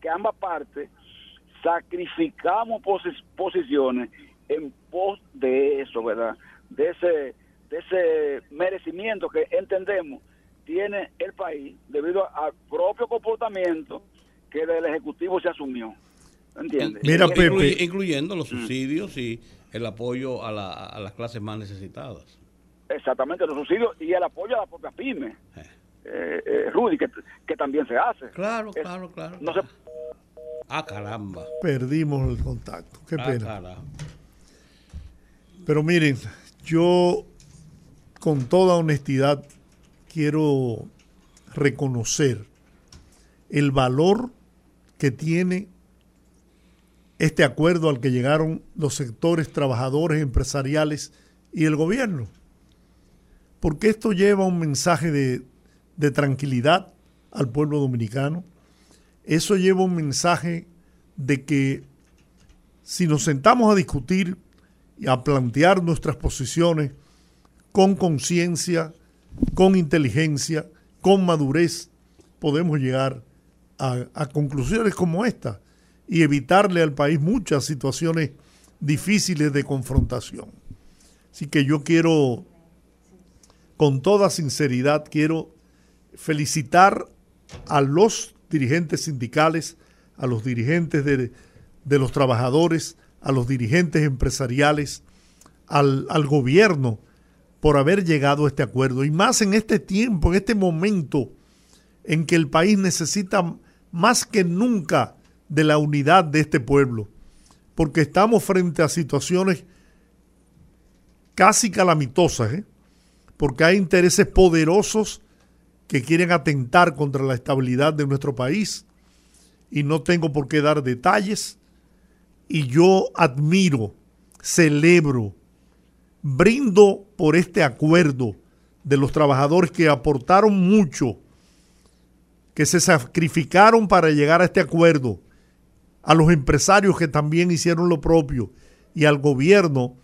que, ambas partes sacrificamos posiciones en pos de eso, ¿verdad? De ese, de ese merecimiento que entendemos tiene el país debido al propio comportamiento que del Ejecutivo se asumió. ¿Entiendes? Mira, Pepe. Incluyendo los mm. subsidios y el apoyo a, la, a, las clases más necesitadas. Exactamente, los subsidios y el apoyo a la propia pyme. Eh. Eh, eh, Rudy, que, que, también se hace. Claro, claro, claro. No se... Ah, caramba. Perdimos el contacto. Qué ah, pena. Pero miren, yo con toda honestidad quiero reconocer el valor que tiene este acuerdo al que llegaron los sectores trabajadores, empresariales y el gobierno. Porque esto lleva un mensaje de, de tranquilidad al pueblo dominicano. Eso lleva un mensaje de que si nos sentamos a discutir y a plantear nuestras posiciones con conciencia, con inteligencia, con madurez, podemos llegar a, conclusiones como esta y evitarle al país muchas situaciones difíciles de confrontación. Así que yo quiero, con toda sinceridad, quiero felicitar a los dirigentes sindicales, a los dirigentes de, los trabajadores, a los dirigentes empresariales, al, al gobierno, por haber llegado a este acuerdo. Y más en este tiempo, en este momento en que el país necesita más que nunca de la unidad de este pueblo, porque estamos frente a situaciones casi calamitosas, ¿eh? porque hay intereses poderosos que quieren atentar contra la estabilidad de nuestro país y no tengo por qué dar detalles. Y yo admiro, celebro, brindo por este acuerdo de los trabajadores que aportaron mucho, que se sacrificaron para llegar a este acuerdo, a los empresarios que también hicieron lo propio y al gobierno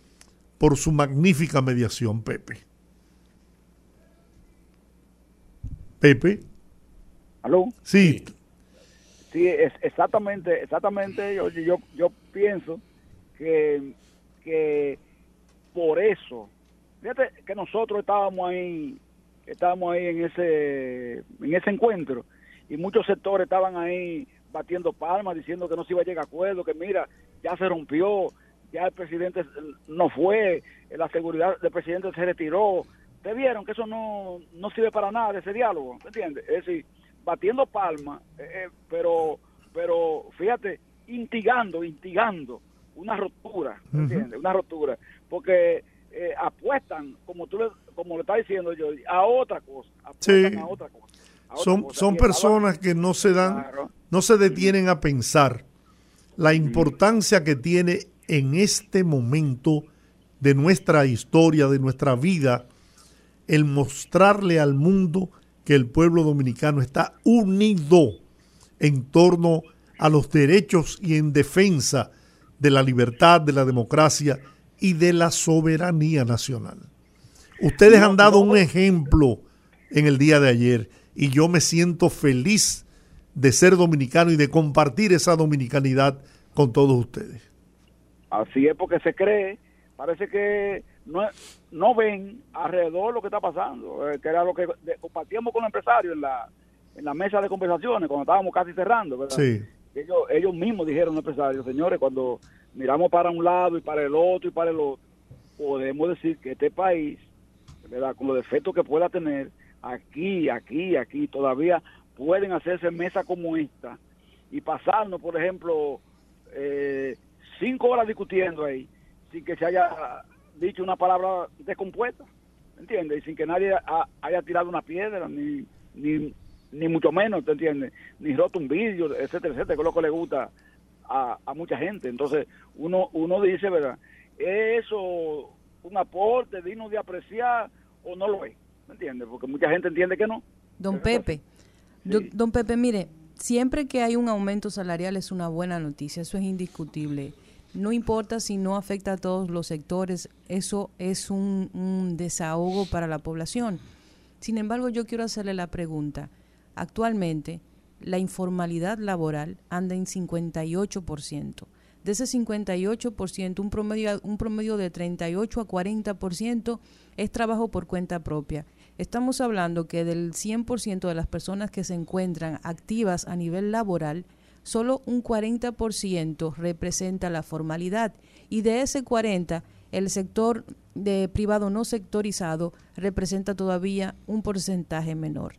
por su magnífica mediación, Pepe. Pepe. ¿Aló? Sí. Sí, es exactamente, exactamente. Yo, yo, yo pienso que, que por eso, fíjate que nosotros estábamos ahí, estábamos ahí en ese, en ese encuentro y muchos sectores estaban ahí batiendo palmas diciendo que no se iba a llegar a acuerdo, que mira, ya se rompió, ya el presidente no fue, la seguridad del presidente se retiró. ¿Te vieron que eso no, no sirve para nada, ese diálogo? ¿Me entiendes? Es decir, batiendo palmas, eh, eh, pero, pero fíjate, instigando, instigando una rotura, ¿me entiendes? Una rotura porque eh, apuestan, como tú le, como le estás diciendo yo, a otra cosa. Apuestan a otra cosa. son, son personas que no se dan, no se detienen a pensar la importancia que tiene en este momento de nuestra historia, de nuestra vida, el mostrarle al mundo que el pueblo dominicano está unido en torno a los derechos y en defensa de la libertad, de la democracia y de la soberanía nacional. Ustedes han dado un ejemplo en el día de ayer y yo me siento feliz de ser dominicano y de compartir esa dominicanidad con todos ustedes. Así es porque se cree, parece que no, no ven alrededor lo que está pasando, eh, que era lo que compartíamos con los empresarios en la, en la mesa de conversaciones cuando estábamos casi cerrando, ¿verdad? Sí. Ellos, ellos mismos dijeron los empresarios, señores, cuando miramos para un lado y para el otro y para el otro, podemos decir que este país, ¿verdad? con los defectos que pueda tener, aquí, aquí, aquí, todavía pueden hacerse mesas como esta y pasarnos, por ejemplo, eh, cinco horas discutiendo ahí, sin que se haya dicho una palabra descompuesta, ¿entiendes? Y sin que nadie haya tirado una piedra, ni, ni, ni mucho menos, ¿te entiendes? Ni roto un vídeo, etcétera, etcétera, que es lo que le gusta a, a mucha gente. Entonces, uno, uno dice, ¿verdad? ¿Es eso un aporte digno de apreciar o no lo es? ¿Me entiendes? Porque mucha gente entiende que no. Don Pepe, don Pepe, mire, siempre que hay un aumento salarial es una buena noticia, eso es indiscutible. No importa si no afecta a todos los sectores, eso es un, un desahogo para la población. Sin embargo, yo quiero hacerle la pregunta. Actualmente, la informalidad laboral anda en 58%. De ese 58%, un promedio, un promedio de 38 a 40% es trabajo por cuenta propia. Estamos hablando que del 100% de las personas que se encuentran activas a nivel laboral, solo un 40% representa la formalidad y de ese 40 el sector de privado no sectorizado representa todavía un porcentaje menor.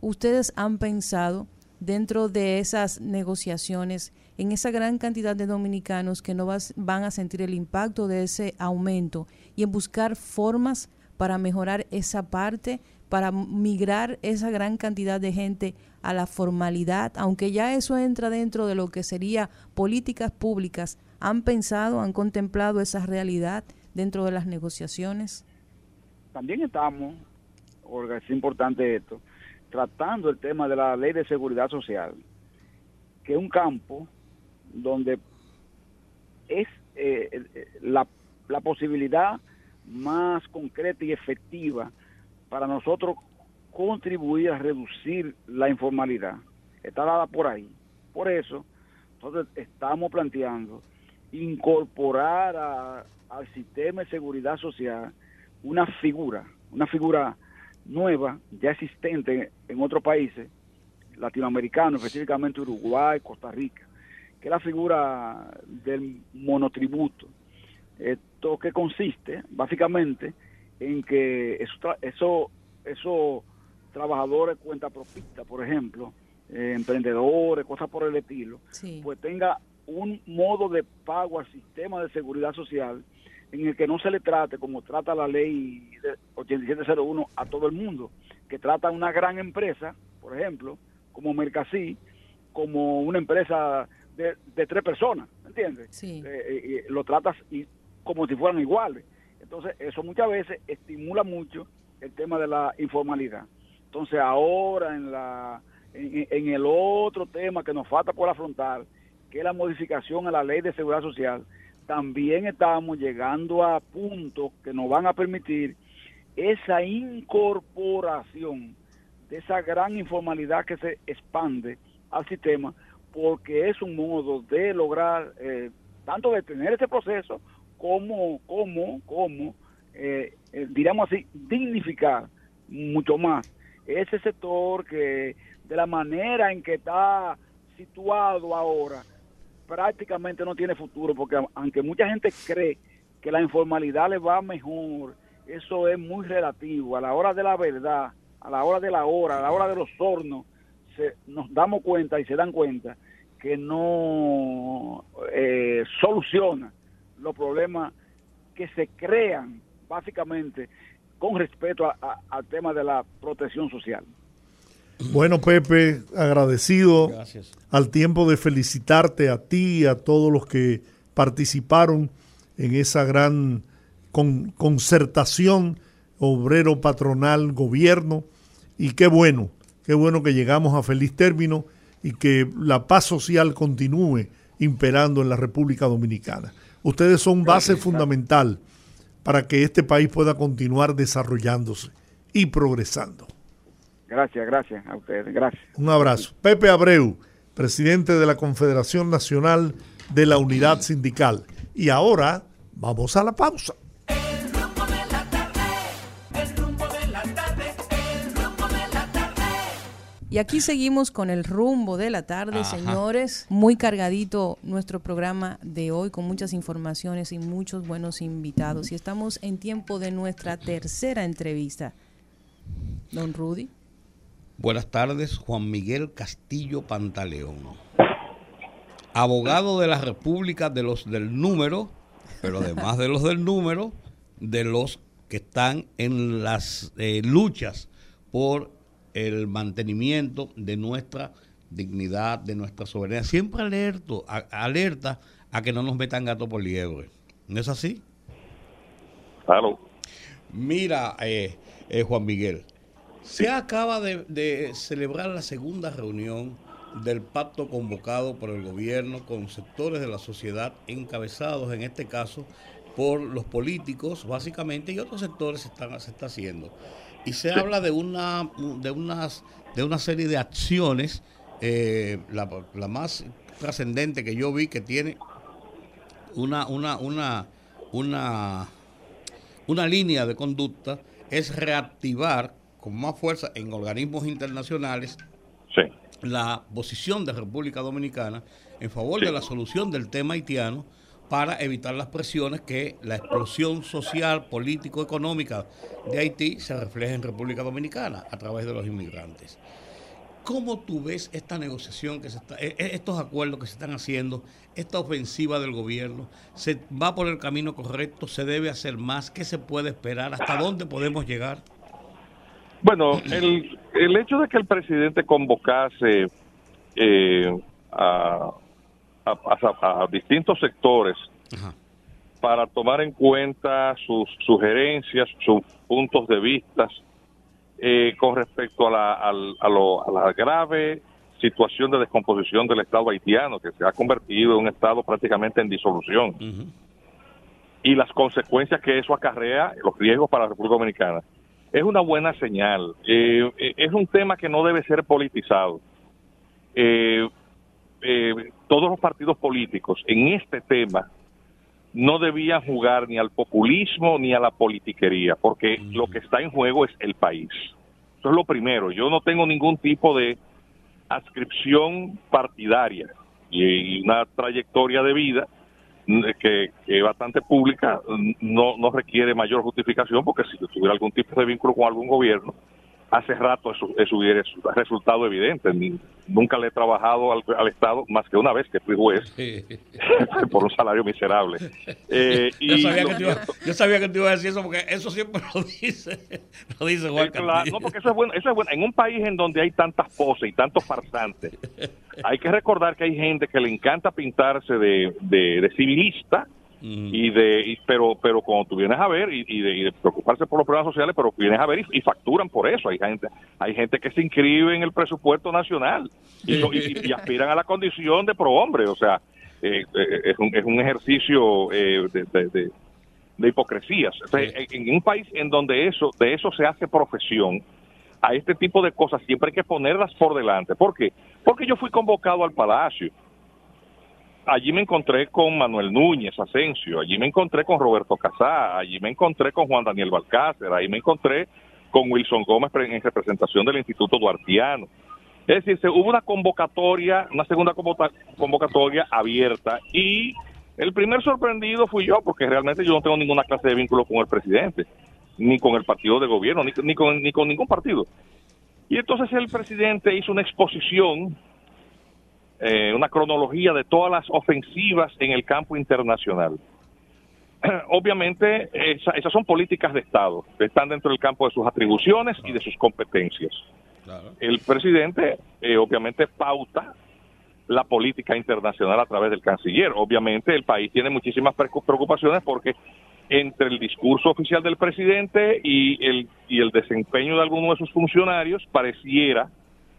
¿Ustedes han pensado dentro de esas negociaciones en esa gran cantidad de dominicanos que no van a sentir el impacto de ese aumento y en buscar formas para mejorar esa parte, para migrar esa gran cantidad de gente a la formalidad, aunque ya eso entra dentro de lo que sería políticas públicas, ¿han pensado, han contemplado esa realidad dentro de las negociaciones? También estamos, es importante esto, tratando el tema de la ley de seguridad social, que es un campo donde es eh, eh, la, la posibilidad más concreta y efectiva para nosotros contribuir a reducir la informalidad. Está dada por ahí. Por eso, nosotros estamos planteando incorporar al sistema de seguridad social una figura, una figura nueva, ya existente en otros países latinoamericanos, específicamente Uruguay, Costa Rica, que es la figura del monotributo. Que consiste básicamente en que esos eso, eso trabajadores cuenta propista, por ejemplo, eh, emprendedores, cosas por el estilo, pues tenga un modo de pago al sistema de seguridad social en el que no se le trate como trata la ley 8701 a todo el mundo, que trata a una gran empresa, por ejemplo, como Mercasí, como una empresa de, tres personas, ¿entiendes? Eh, eh, lo tratas y, como si fueran iguales. Entonces, eso muchas veces estimula mucho el tema de la informalidad. Entonces, ahora en, la, en, el otro tema que nos falta por afrontar, que es la modificación a la ley de seguridad social, también estamos llegando a puntos que nos van a permitir esa incorporación de esa gran informalidad que se expande al sistema, porque es un modo de lograr eh, tanto detener ese proceso como, como, como, eh, eh, diríamos así, dignificar mucho más ese sector que de la manera en que está situado ahora, prácticamente no tiene futuro, porque aunque mucha gente cree que la informalidad le va mejor, eso es muy relativo. A la hora de la verdad, a la hora de la hora, a la hora de los hornos, se, nos damos cuenta y se dan cuenta que no eh, soluciona los problemas que se crean básicamente con respecto al tema de la protección social. Bueno, Pepe, agradecido al tiempo de felicitarte a ti y a todos los que participaron en esa gran concertación obrero, patronal, gobierno. Y qué bueno, qué bueno que llegamos a feliz término y que la paz social continúe imperando en la República Dominicana. Ustedes son base fundamental para que este país pueda continuar desarrollándose y progresando. Gracias, gracias a ustedes, gracias. Un abrazo. Pepe Abreu, presidente de la Confederación Nacional de la Unidad Sindical. Y ahora vamos a la pausa. Y aquí seguimos con el rumbo de la tarde, señores. Muy cargadito nuestro programa de hoy con muchas informaciones y muchos buenos invitados. Y estamos en tiempo de nuestra tercera entrevista. Don Rudy. Buenas tardes, Juan Miguel Castillo Pantaleón. Abogado de la República de los del número, pero además de los del número, de los que están en las eh, luchas por el mantenimiento de nuestra dignidad, de nuestra soberanía. Siempre alerto, alerta a que no nos metan gato por liebre. ¿No es así? Claro. Mira, eh, eh, Juan Miguel, se acaba de, celebrar la segunda reunión del pacto convocado por el gobierno con sectores de la sociedad encabezados, en este caso, por los políticos, básicamente, y otros sectores se, están, se está haciendo. Y se habla de una, de, unas, de una serie de acciones, eh, la, la, más trascendente que yo vi que tiene una, una, una, una, una línea de conducta es reactivar con más fuerza en organismos internacionales la posición de República Dominicana en favor de la solución del tema haitiano para evitar las presiones que la explosión social, político, económica de Haití se refleje en República Dominicana a través de los inmigrantes. ¿Cómo tú ves esta negociación que se está, e, e, estos acuerdos que se están haciendo, esta ofensiva del gobierno? ¿Se va por el camino correcto? ¿Se debe hacer más? ¿Qué se puede esperar? ¿Hasta dónde podemos llegar? Bueno, el, el hecho de que el presidente convocase eh, a, a, distintos sectores para tomar en cuenta sus sugerencias, sus puntos de vista eh, con respecto a la, a, la grave situación de descomposición del Estado haitiano, que se ha convertido en un Estado prácticamente en disolución, y las consecuencias que eso acarrea, los riesgos para la República Dominicana es una buena señal. Eh, eh, es un tema que no debe ser politizado. Eh, todos los partidos políticos en este tema no debían jugar ni al populismo ni a la politiquería, porque lo que está en juego es el país. Eso es lo primero. Yo no tengo ningún tipo de adscripción partidaria y una trayectoria de vida que, es bastante pública, no, no requiere mayor justificación, porque si tuviera algún tipo de vínculo con algún gobierno, hace rato eso, eso hubiera resultado evidente. nunca le he trabajado al, Estado más que una vez que fui juez por un salario miserable. Eh, yo, sabía que te iba, yo, sabía que te iba, a decir eso porque eso siempre lo dice, lo dice Juan eh, No, porque eso es, bueno, eso es bueno. En un país en donde hay tantas poses y tantos farsantes, hay que recordar que hay gente que le encanta pintarse de, de, de civilista y de pero pero cuando tú vienes a ver y, de, preocuparse por los problemas sociales pero vienes a ver y, facturan por eso. Hay gente hay gente que se inscribe en el presupuesto nacional y, aspiran a la condición de prohombre o sea eh, eh, es, un, es un ejercicio eh, de, de, hipocresías en, un país en donde eso de eso se hace profesión a este tipo de cosas siempre hay que ponerlas por delante. ¿por qué? porque yo fui convocado al palacio allí me encontré con Manuel Núñez Asensio, allí me encontré con Roberto Casá, allí me encontré con Juan Daniel Balcácer, ahí me encontré con Wilson Gómez en representación del Instituto Duartiano. Es decir, hubo una convocatoria, una segunda convocatoria abierta y el primer sorprendido fui yo, porque realmente yo no tengo ninguna clase de vínculo con el presidente, ni con el partido de gobierno, ni, con, ni con ningún partido. Y entonces el presidente hizo una exposición eh, una cronología de todas las ofensivas en el campo internacional. Obviamente, esas son políticas de Estado, están dentro del campo de sus atribuciones y de sus competencias. El presidente, eh, obviamente, pauta la política internacional a través del canciller. Obviamente, el país tiene muchísimas preocupaciones porque entre el discurso oficial del presidente y el, y el desempeño de algunos de sus funcionarios pareciera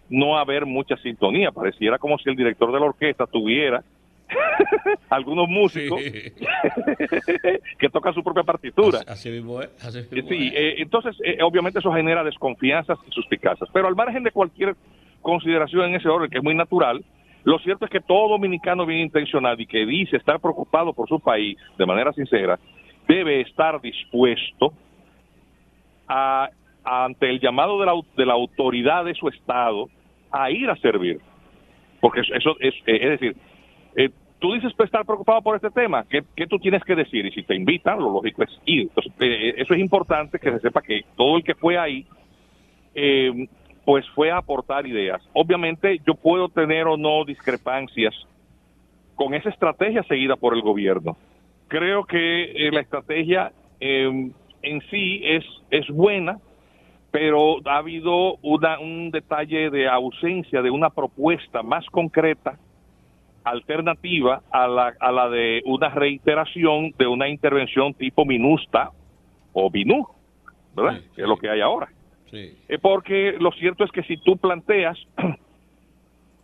no haber mucha sintonía. Pareciera como si el director de la orquesta tuviera algunos músicos que tocan su propia partitura. Así mismo es. sí, eh, entonces eh, obviamente eso genera desconfianzas y suspicacias. Pero al margen de cualquier consideración en ese orden, que es muy natural, lo cierto es que todo dominicano bien intencionado y que dice estar preocupado por su país de manera sincera, debe estar dispuesto a ante el llamado de la, de la autoridad de su Estado a ir a servir. Porque eso es, eh, es decir, eh, tú dices pues, estar preocupado por este tema, ¿qué, ¿qué, tú tienes que decir? Y si te invitan, lo lógico es ir. Entonces, eh, eso es importante que se sepa que todo el que fue ahí pues fue a aportar ideas. Obviamente yo puedo tener o no discrepancias con esa estrategia seguida por el gobierno. Creo que eh, la estrategia en sí es, es buena, pero ha habido una, un detalle de ausencia de una propuesta más concreta, alternativa a la, a la de una reiteración de una intervención tipo MINUSTA o BINU, ¿verdad? Que es lo que hay ahora. Sí. Eh, porque lo cierto es que si tú planteas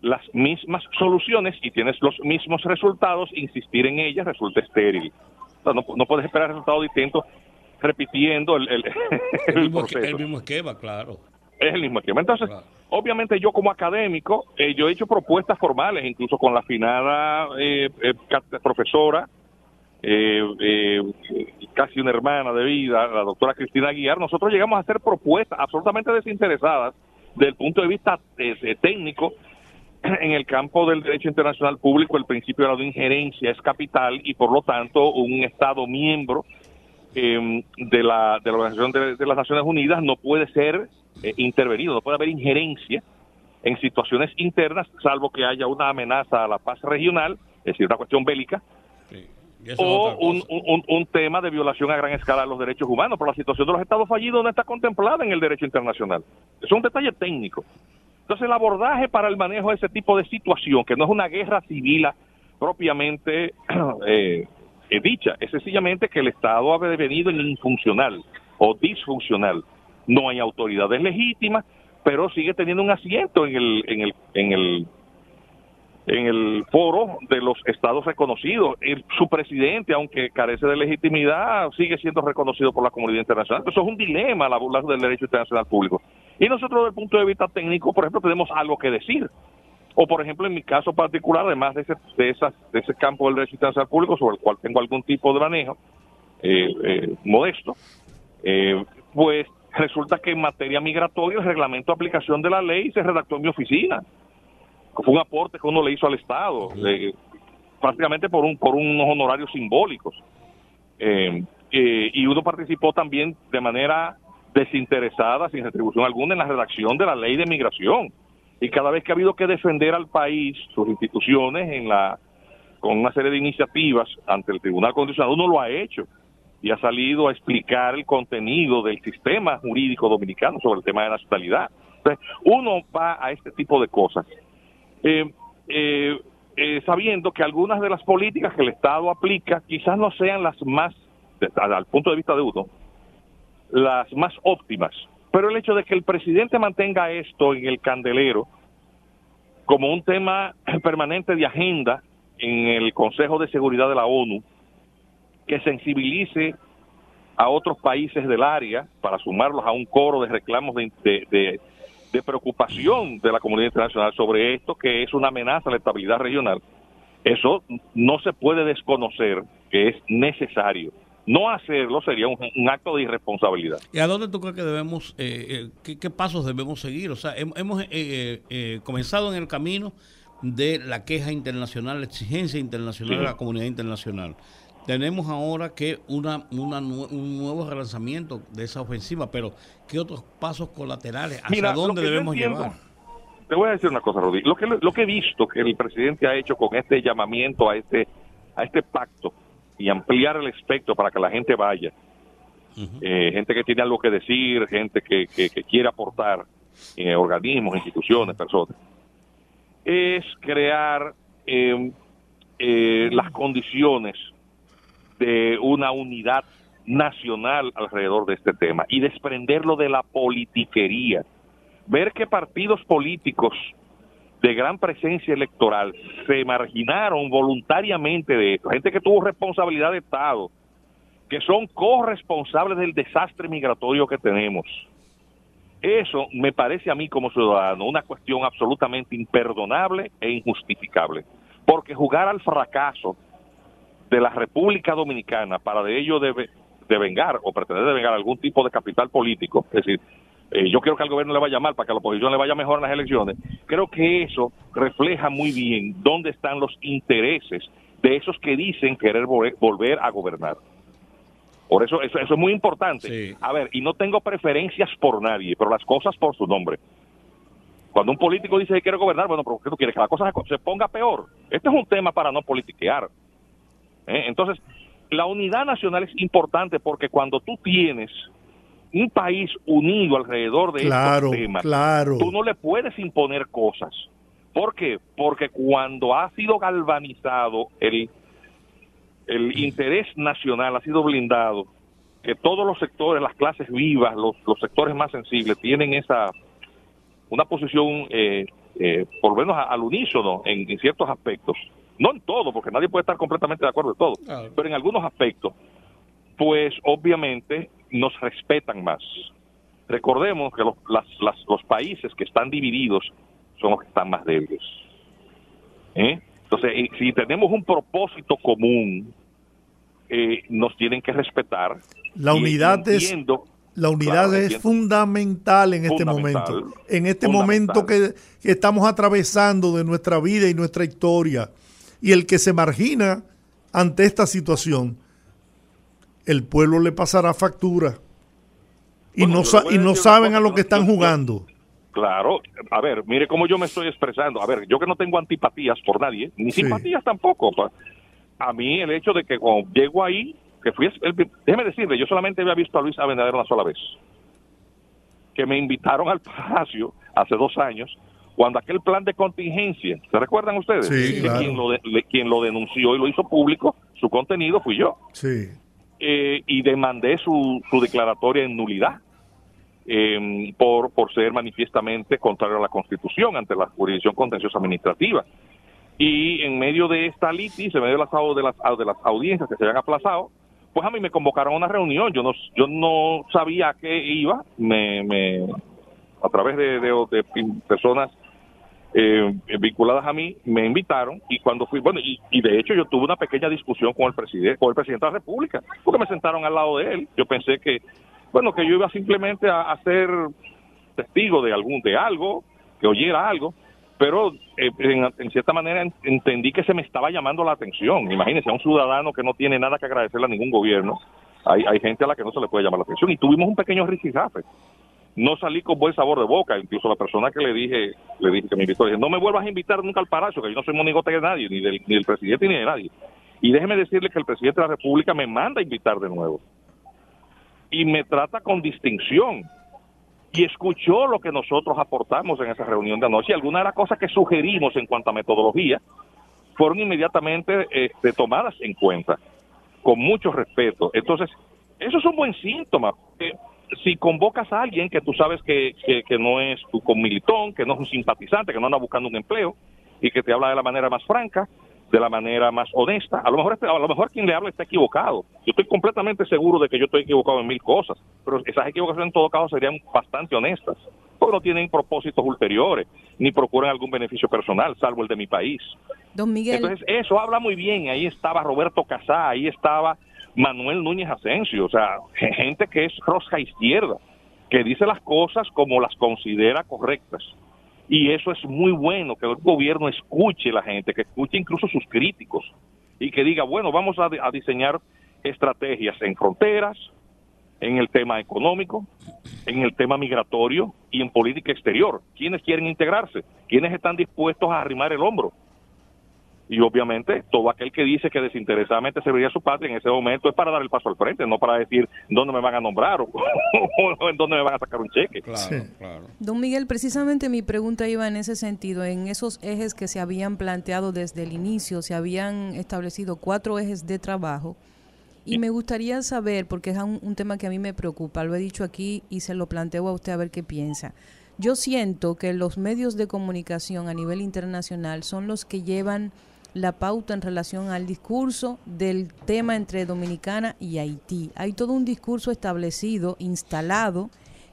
las mismas soluciones y tienes los mismos resultados, insistir en ellas resulta estéril. no, no puedes esperar resultados distintos repitiendo el, el, el, mismo, esquema, claro. Es el mismo esquema. Entonces, obviamente yo como académico, eh, yo he hecho propuestas formales, incluso con la afinada eh, eh, profesora, casi una hermana de vida, la doctora Cristina Aguiar, nosotros llegamos a hacer propuestas absolutamente desinteresadas desde el punto de vista técnico en el campo del derecho internacional público el principio de la injerencia es capital y por lo tanto un Estado miembro eh, de, la, de la Organización de, las Naciones Unidas no puede ser eh, intervenido, no puede haber injerencia en situaciones internas, salvo que haya una amenaza a la paz regional, es decir, una cuestión bélica, o un, un, un, tema de violación a gran escala de los derechos humanos, pero la situación de los estados fallidos no está contemplada en el derecho internacional. Es un detalle técnico. Entonces, el abordaje para el manejo de ese tipo de situación, que no es una guerra civil propiamente eh, dicha, es sencillamente que el Estado ha devenido en infuncional o disfuncional. No hay autoridades legítimas, pero sigue teniendo un asiento en el, en el, en el, en el foro de los estados reconocidos. su presidente, aunque carece de legitimidad, sigue siendo reconocido por la comunidad internacional. Eso es un dilema la burla del derecho internacional público. Y nosotros, desde el punto de vista técnico, por ejemplo, tenemos algo que decir. O, por ejemplo, en mi caso particular, además de ese, de, esas, de ese campo del derecho internacional público, sobre el cual tengo algún tipo de manejo eh, eh, modesto, eh, pues resulta que en materia migratoria el reglamento de aplicación de la ley se redactó en mi oficina. Fue un aporte que uno le hizo al Estado, prácticamente por, un, por unos honorarios simbólicos. y uno participó también de manera desinteresada, sin retribución alguna, en la redacción de la ley de migración y cada vez que ha habido que defender al país, sus instituciones, en la con una serie de iniciativas ante el Tribunal Constitucional, uno lo ha hecho y ha salido a explicar el contenido del sistema jurídico dominicano sobre el tema de nacionalidad. Entonces, uno va a este tipo de cosas eh, eh, eh, sabiendo que algunas de las políticas que el Estado aplica quizás no sean las más, al punto de vista de uno, las más óptimas pero el hecho de que el presidente mantenga esto en el candelero como un tema permanente de agenda en el Consejo de Seguridad de la ONU, que sensibilice a otros países del área para sumarlos a un coro de reclamos de, preocupación de la comunidad internacional sobre esto, que es una amenaza a la estabilidad regional. Eso no se puede desconocer que es necesario no hacerlo sería un, acto de irresponsabilidad. ¿Y a dónde tú crees que debemos, eh, eh, qué, pasos debemos seguir? O sea, hemos eh, comenzado en el camino de la queja internacional, la exigencia internacional de la comunidad internacional. Tenemos ahora que una, un nuevo relanzamiento de esa ofensiva, pero ¿qué otros pasos colaterales? ¿Hacia dónde debemos llevar? Te voy a decir una cosa, Rodríguez. Lo que, lo que he visto que el presidente ha hecho con este llamamiento a este, a este pacto y ampliar el espectro para que la gente vaya. Eh, gente que tiene algo que decir, gente que, que, quiere aportar, en organismos, instituciones, personas. Es crear em, eh, las condiciones de una unidad nacional alrededor de este tema y desprenderlo de la politiquería. Ver que partidos políticos de gran presencia electoral se marginaron voluntariamente de esto, gente que tuvo responsabilidad de Estado, que son corresponsables del desastre migratorio que tenemos. Eso me parece a mí como ciudadano una cuestión absolutamente imperdonable e injustificable, porque jugar al fracaso de la República Dominicana para de ello debe devengar o pretender devengar algún tipo de capital político, es decir, eh, yo quiero que al gobierno le vaya mal para que a la oposición le vaya mejor en las elecciones, creo que eso refleja muy bien dónde están los intereses de esos que dicen querer volver a gobernar. Por eso, eso, es muy importante. A ver, y no tengo preferencias por nadie, pero las cosas por su nombre. Cuando un político dice que quiere gobernar, bueno, pero ¿qué tú quieres? Que la cosa se ponga peor. Este es un tema para no politiquear. ¿eh? Entonces, la unidad nacional es importante porque cuando tú tienes un país unido alrededor de estos temas, tú no le puedes imponer cosas. ¿Por qué? Porque cuando ha sido galvanizado el, el interés nacional, ha sido blindado, que todos los sectores, las clases vivas, los, los sectores más sensibles tienen esa una posición eh, eh, por lo menos al unísono en, ciertos aspectos, no en todo, porque nadie puede estar completamente de acuerdo en todo, pero en algunos aspectos, pues obviamente nos respetan más. Recordemos que los, los países que están divididos son los que están más débiles. ¿Eh? Entonces, si tenemos un propósito común, nos tienen que respetar. La unidad es la unidad es fundamental en este momento. En este momento que, estamos atravesando de nuestra vida y nuestra historia. Y el que se margina ante esta situación, el pueblo le pasará factura. Y no, y no saben a lo que están jugando. Claro, a ver, mire cómo yo me estoy expresando. A ver, yo que no tengo antipatías por nadie, ni simpatías tampoco. A mí el hecho de que cuando llego ahí, que fui, déjeme decirle, yo solamente había visto a Luis Abinader una sola vez, que me invitaron al Palacio hace dos años, cuando aquel plan de contingencia, ¿se recuerdan ustedes? Sí, quien, lo quien lo denunció y lo hizo público, su contenido fui yo. Sí. Eh, y demandé su, su declaratoria en nulidad. Em, por, por ser manifiestamente contrario a la Constitución ante la jurisdicción contenciosa administrativa. Y en medio de esta litis, en medio de las, de las, de las audiencias que se habían aplazado, pues a mí me convocaron a una reunión, yo no, yo no sabía a qué iba, me, me a través de, de, personas eh, vinculadas a mí, me invitaron y cuando fui, bueno, y, y, de hecho yo tuve una pequeña discusión con el presidente, con el presidente de la República, porque me sentaron al lado de él, yo pensé que, bueno, que yo iba simplemente a, a ser testigo de algún, de algo, que oyera algo, pero eh, en, cierta manera entendí que se me estaba llamando la atención. Imagínense, a un ciudadano que no tiene nada que agradecerle a ningún gobierno, hay, hay gente a la que no se le puede llamar la atención. Y tuvimos un pequeño risijafe. No salí con buen sabor de boca, incluso la persona que le dije, le dije que me invitó, dije, no me vuelvas a invitar nunca al palacio, que yo no soy monigote de nadie, ni del, ni del presidente ni de nadie. Y déjeme decirle que el presidente de la República me manda a invitar de nuevo. Y me trata con distinción y escuchó lo que nosotros aportamos en esa reunión de anoche. Y algunas de las cosas que sugerimos en cuanto a metodología fueron inmediatamente este, tomadas en cuenta, con mucho respeto. Entonces, eso es un buen síntoma. Si convocas a alguien que tú sabes que, que, no es tu comilitón, que no es un simpatizante, que no anda buscando un empleo y que te habla de la manera más franca, de la manera más honesta. A lo mejor este, a lo mejor quien le habla está equivocado. Yo estoy completamente seguro de que yo estoy equivocado en mil cosas, pero esas equivocaciones en todo caso serían bastante honestas, porque no tienen propósitos ulteriores, ni procuran algún beneficio personal, salvo el de mi país. Don Miguel. Entonces, eso habla muy bien. Ahí estaba Roberto Casá, ahí estaba Manuel Núñez Asensio, o sea, gente que es rosca izquierda, que dice las cosas como las considera correctas y eso es muy bueno, que el gobierno escuche a la gente, que escuche incluso sus críticos y que diga, bueno, vamos a, diseñar estrategias en fronteras, en el tema económico, en el tema migratorio y en política exterior. ¿Quiénes quieren integrarse? ¿Quiénes están dispuestos a arrimar el hombro? Y obviamente todo aquel que dice que desinteresadamente serviría a su patria en ese momento es para dar el paso al frente, no para decir dónde me van a nombrar o, en dónde me van a sacar un cheque. Don Miguel, precisamente mi pregunta iba en ese sentido, en esos ejes que se habían planteado desde el inicio, se habían establecido cuatro ejes de trabajo. Y me gustaría saber, porque es un, un tema que a mí me preocupa, lo he dicho aquí y se lo planteo a usted a ver qué piensa. Yo siento que los medios de comunicación a nivel internacional son los que llevan la pauta en relación al discurso del tema entre Dominicana y Haití. Hay todo un discurso establecido, instalado,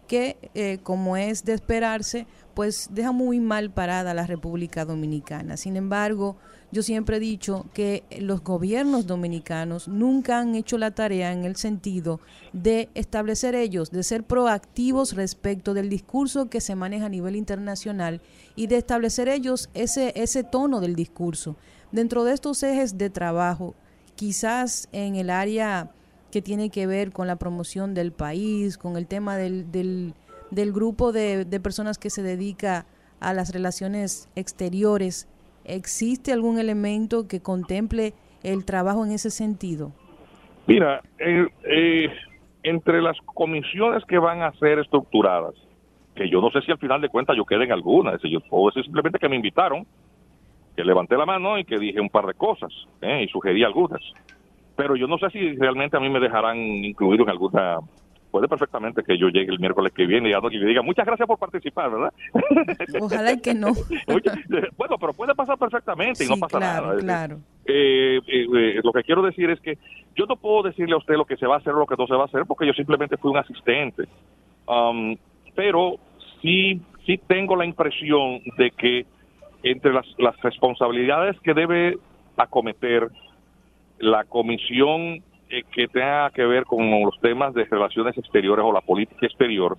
que, eh, como es de esperarse, pues deja muy mal parada la República Dominicana. Sin embargo, yo siempre he dicho que los gobiernos dominicanos nunca han hecho la tarea en el sentido de establecer ellos, de ser proactivos respecto del discurso que se maneja a nivel internacional y de establecer ellos ese, ese tono del discurso. Dentro de estos ejes de trabajo, quizás en el área que tiene que ver con la promoción del país, con el tema del, del, grupo de, personas que se dedica a las relaciones exteriores, ¿existe algún elemento que contemple el trabajo en ese sentido? Mira, eh, eh, entre las comisiones que van a ser estructuradas, que yo no sé si al final de cuentas yo quede en alguna, es simplemente que me invitaron, que levanté la mano y que dije un par de cosas eh, y sugerí algunas. Pero yo no sé si realmente a mí me dejarán incluir en alguna puede perfectamente que yo llegue el miércoles que viene y, le diga muchas gracias por participar, ¿verdad? Ojalá que no. bueno, pero puede pasar perfectamente y no pasa nada. Claro. Eh, eh, eh, lo que quiero decir es que yo no puedo decirle a usted lo que se va a hacer o lo que no se va a hacer porque yo simplemente fui un asistente. Um, pero sí, sí tengo la impresión de que entre las, las responsabilidades que debe acometer la comisión eh, que tenga que ver con los temas de relaciones exteriores o la política exterior,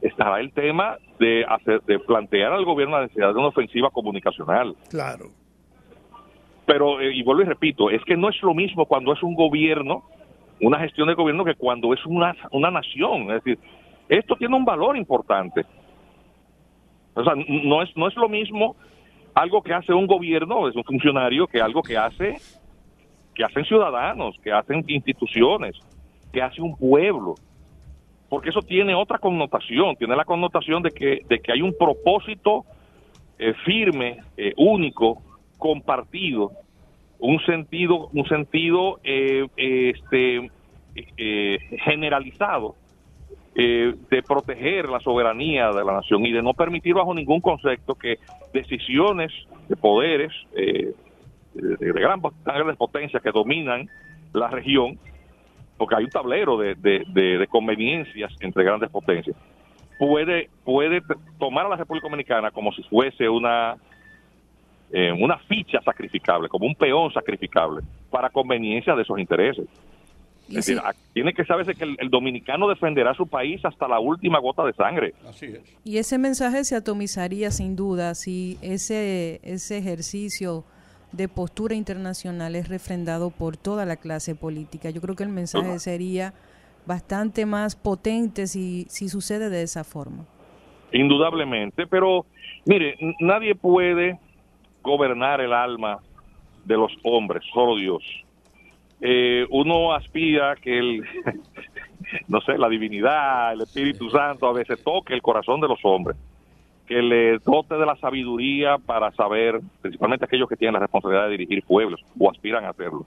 estará el tema de hacer, de plantear al gobierno la necesidad de una ofensiva comunicacional. Claro. Pero, eh, y vuelvo y repito, es que no es lo mismo cuando es un gobierno, una gestión de gobierno, que cuando es una, una nación. Es decir, esto tiene un valor importante. O sea, no es, no es lo mismo algo que hace un gobierno, es un funcionario, que algo que hace que hacen ciudadanos, que hacen instituciones, que hace un pueblo. Porque eso tiene otra connotación, tiene la connotación de que, de que hay un propósito eh, firme, eh, único, compartido, un sentido, un sentido eh, este, generalizado de proteger la soberanía de la nación y de no permitir bajo ningún concepto que decisiones de poderes de, gran, grandes potencias que dominan la región, porque hay un tablero de, de, conveniencias entre grandes potencias, puede, puede tomar a la República Dominicana como si fuese una, eh, una ficha sacrificable, como un peón sacrificable, para conveniencia de esos intereses. Es decir, tiene que saberse que el, dominicano defenderá su país hasta la última gota de sangre. Así es. Y ese mensaje se atomizaría sin duda si ese, ese ejercicio de postura internacional es refrendado por toda la clase política. Yo creo que el mensaje sería bastante más potente si, si sucede de esa forma. Indudablemente, pero mire, nadie puede gobernar el alma de los hombres, solo Dios. Eh, uno aspira que el, no sé, la divinidad, el Espíritu Santo a veces toque el corazón de los hombres que le dote de la sabiduría para saber, principalmente aquellos que tienen la responsabilidad de dirigir pueblos o aspiran a hacerlo,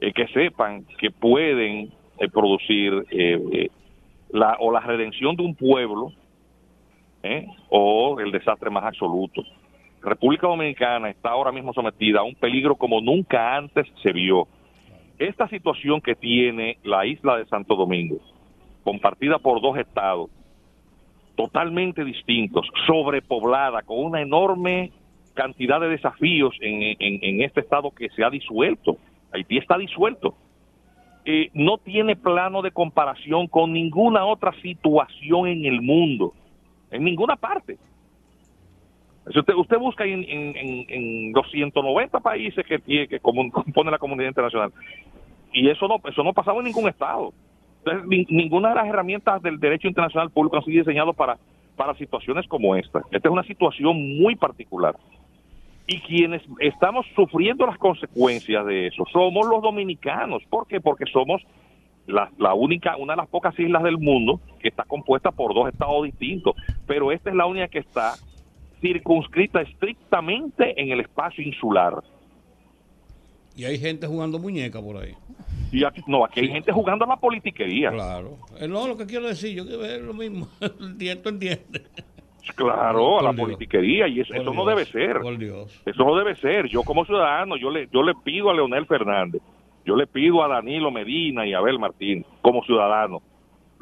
eh, que sepan que pueden eh, producir eh, la, o la redención de un pueblo o el desastre más absoluto. República Dominicana está ahora mismo sometida a un peligro como nunca antes se vio. Esta situación que tiene la isla de Santo Domingo, compartida por dos estados, totalmente distintos, sobrepoblada, con una enorme cantidad de desafíos en, este estado que se ha disuelto. Haití está disuelto. Eh, no tiene plano de comparación con ninguna otra situación en el mundo, en ninguna parte. Usted, usted busca en, en, en, los 190 países que, tiene, compone la comunidad internacional, y eso no, eso no pasaba en ningún estado. Entonces, ninguna de las herramientas del derecho internacional público han sido diseñado para, situaciones como esta. Esta es una situación muy particular. Y quienes estamos sufriendo las consecuencias de eso somos los dominicanos. ¿Por qué? Porque somos la, única, una de las pocas islas del mundo que está compuesta por dos estados distintos. Pero esta es la única que está circunscrita estrictamente en el espacio insular. Y hay gente jugando muñeca por ahí. Y aquí, no, aquí hay gente jugando a la politiquería. Claro. Eh, no, lo que quiero decir, yo quiero ver lo mismo. ¿Entiendes? entiende. Claro, a la politiquería y eso, no debe ser. Por Dios. Eso no debe ser. Yo como ciudadano, yo le, yo le pido a Leonel Fernández, yo le pido a Danilo Medina y a Abel Martín como ciudadano,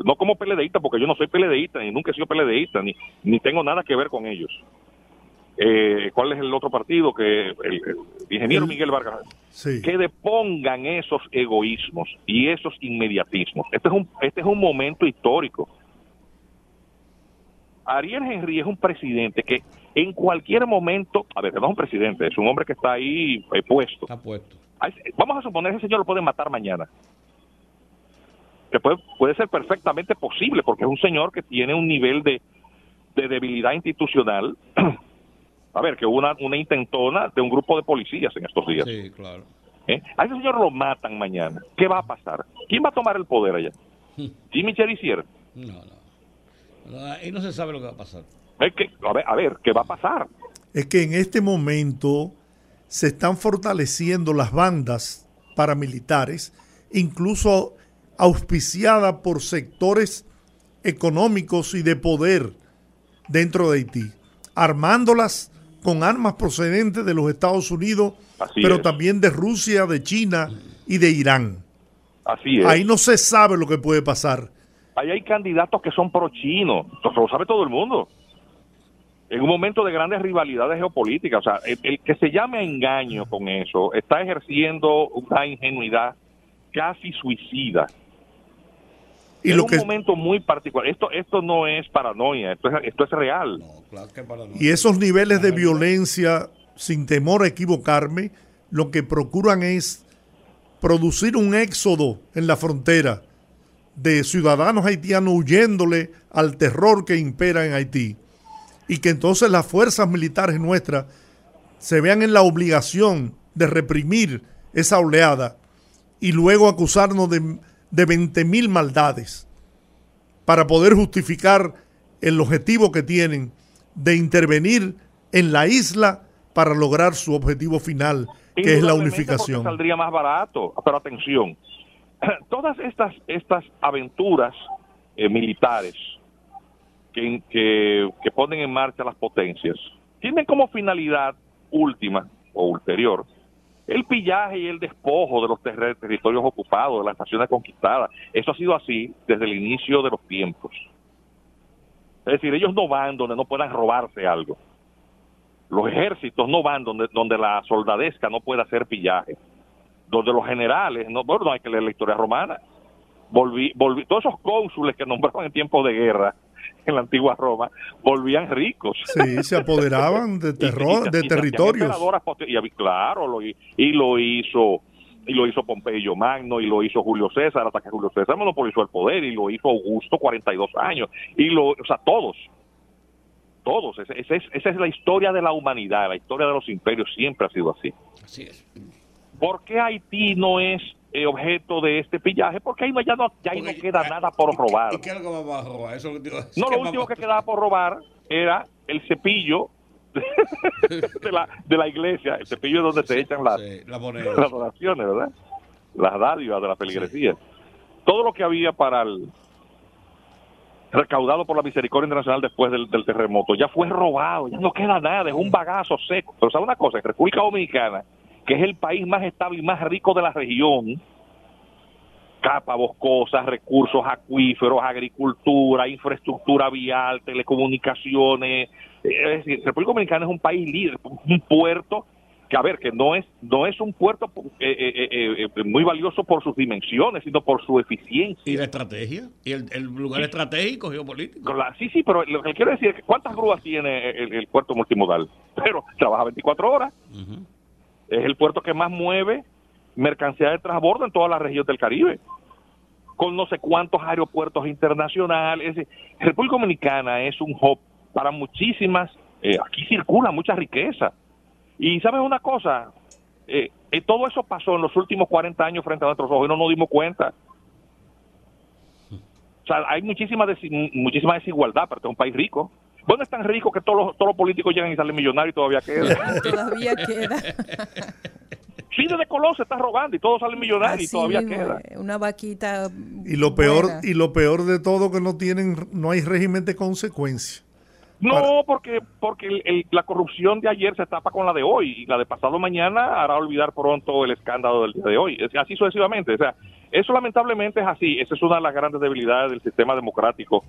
no como peledeísta, porque yo no soy peledeísta, ni nunca he sido peledeísta, ni, ni tengo nada que ver con ellos. Eh, ¿Cuál es el otro partido? que El, ingeniero Miguel Vargas. Que depongan esos egoísmos y esos inmediatismos. Este es un, este es un momento histórico. Ariel Henry es un presidente que en cualquier momento, a ver, no es un presidente, es un hombre que está ahí eh, puesto. Está puesto. Vamos a suponer que ese señor lo pueden matar mañana. Que puede, puede ser perfectamente posible, porque es un señor que tiene un nivel de, de debilidad institucional A ver, que hubo una, una intentona de un grupo de policías en estos días. Sí, claro. ¿Eh? A ese señor lo matan mañana. ¿Qué va a pasar? ¿ Quién va a tomar el poder allá? ¿Jimmy Cherisier? No, no. Ahí no se sabe lo que va a pasar. Es que, a, ver, a ver, ¿qué va a pasar? Es que en este momento se están fortaleciendo las bandas paramilitares, incluso auspiciadas por sectores económicos y de poder dentro de Haití, armándolas con armas procedentes de los Estados Unidos, pero también de Rusia, de China y de Irán. Así es. Ahí no se sabe lo que puede pasar. Ahí hay candidatos que son pro-chinos, lo sabe todo el mundo. En un momento de grandes rivalidades geopolíticas, o sea, el, que se llame a engaño con eso está ejerciendo una ingenuidad casi suicida. Y en un momento muy particular. Esto esto no es paranoia, esto es, esto es real. Y esos niveles de violencia, sin temor a equivocarme, lo que procuran es producir un éxodo en la frontera de ciudadanos haitianos huyéndole al terror que impera en Haití y que entonces las fuerzas militares nuestras se vean en la obligación de reprimir esa oleada y luego acusarnos de, de 20 mil maldades para poder justificar el objetivo que tienen de intervenir en la isla para lograr su objetivo final, que es la unificación. Saldría más barato, pero atención, todas estas, estas aventuras eh, militares que, que, ponen en marcha las potencias tienen como finalidad última o ulterior el pillaje y el despojo de los territorios ocupados, de las naciones conquistadas. Eso ha sido así desde el inicio de los tiempos. Es decir, ellos no van donde no puedan robarse algo. Los ejércitos no van donde, donde la soldadesca no pueda hacer pillaje donde los generales, no, bueno, no hay que leer la historia romana, volví, volví, todos esos cónsules que nombraban en tiempos de guerra en la antigua Roma volvían ricos. Sí, se apoderaban de terror, de territorios. Y, claro, lo, y lo hizo y lo hizo Pompeyo Magno y lo hizo Julio César hasta que Julio César monopolizó el poder y lo hizo Augusto 42 años y lo, o sea, todos todos, esa es, esa es la historia de la humanidad, la historia de los imperios siempre ha sido así. Así es. ¿Por qué Haití no es eh, objeto de este pillaje? Porque ahí no, ya no, ya no queda nada por robar. ¿Y qué es lo que va a robar? Eso no, lo último que quedaba por robar era el cepillo de, la, de la iglesia, el cepillo donde se echan las, las donaciones, ¿verdad? Las dádivas de la feligresía. Todo lo que había para el recaudado por la misericordia internacional después del, del, terremoto ya fue robado, ya no queda nada, es un bagazo seco. Pero ¿sabe una cosa? En República Dominicana que es el país más estable y más rico de la región, capa boscosa, recursos acuíferos, agricultura, infraestructura vial, telecomunicaciones. Es decir, República Dominicana es un país líder, un puerto que a ver que no es no es un puerto eh, eh, eh, muy valioso por sus dimensiones sino por su eficiencia. Y la estrategia y el, lugar estratégico geopolítico. Sí sí pero lo que quiero decir es que cuántas grúas tiene el, puerto multimodal pero trabaja 24 horas es el puerto que más mueve mercancía de transbordo en toda la región del Caribe, con no sé cuántos aeropuertos internacionales. República Dominicana es un hub para muchísimas, eh, aquí circula mucha riqueza. Y sabes una cosa, eh, eh, todo eso pasó en los últimos 40 años frente a nuestros ojos y no nos dimos cuenta. O sea, hay muchísima, muchísima desigualdad, pero este es un país rico. Bueno, es tan rico que todos los, todos los políticos llegan y salen millonarios y todavía queda. todavía queda. Sí, desde Colón se está robando y todos salen millonarios y todavía queda. Una vaquita. Y lo peor y lo peor de todo que no tienen, no hay régimen de consecuencia. No, porque porque la corrupción de ayer se tapa con la de hoy y la de pasado mañana hará olvidar pronto el escándalo del día de hoy. Así sucesivamente. O sea, eso lamentablemente es así. Esa es una de las grandes debilidades del sistema democrático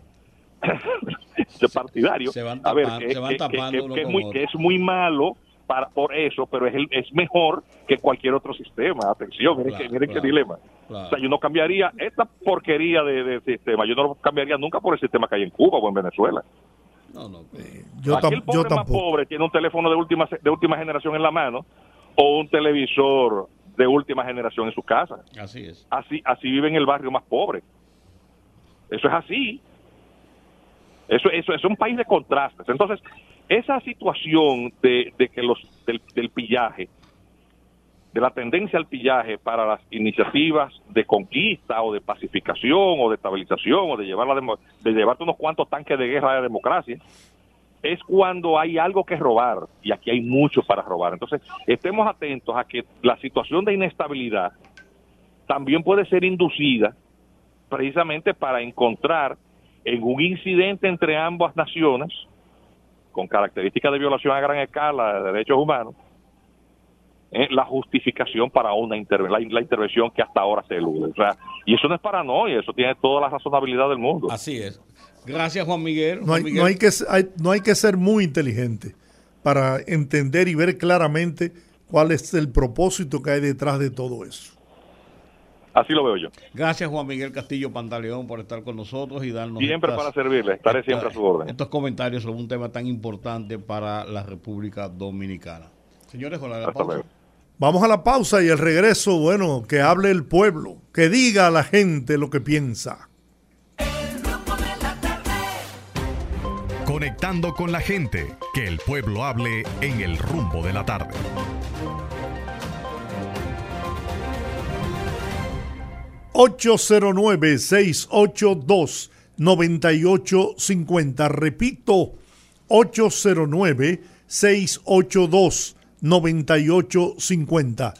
de partidario. Se van tapando, que, es muy, que es muy malo para, por eso, pero es, el, es mejor que cualquier otro sistema. Atención, miren, qué dilema. O sea, yo no cambiaría esta porquería de, sistema, yo no lo cambiaría nunca por el sistema que hay en Cuba o en Venezuela. No, no, eh, yo, el pobre más pobre tiene un teléfono de última, de última generación en la mano o un televisor de última generación en su casa. Así es. Así, así vive en el barrio más pobre. Eso es así. Eso, eso, es un país de contrastes. Entonces, esa situación de, que los del, pillaje, de la tendencia al pillaje para las iniciativas de conquista o de pacificación o de estabilización o de llevar la de llevarte unos cuantos tanques de guerra a la democracia, es cuando hay algo que robar y aquí hay mucho para robar. Entonces, estemos atentos a que la situación de inestabilidad también puede ser inducida precisamente para encontrar en un incidente entre ambas naciones con características de violación a gran escala de derechos humanos, eh, la justificación para una la, intervención que hasta ahora se elude. O sea, y eso no es paranoia, eso tiene toda la razonabilidad del mundo. Así es. Gracias, Juan Miguel. no, hay, no, hay, que, no hay que ser muy inteligente para entender y ver claramente cuál es el propósito que hay detrás de todo eso. Así lo veo yo. Gracias Juan Miguel Castillo Pantaleón por estar con nosotros y darnos... Siempre para servirle, estaré siempre a su orden. Estos comentarios sobre un tema tan importante para la República Dominicana. Señores, con la pausa. Vamos a la pausa y el regreso, bueno, que hable el pueblo, que diga a la gente lo que piensa. Conectando con la gente, que el pueblo hable en el rumbo de la tarde. 809-682-9850. Repito, 809-682-9850.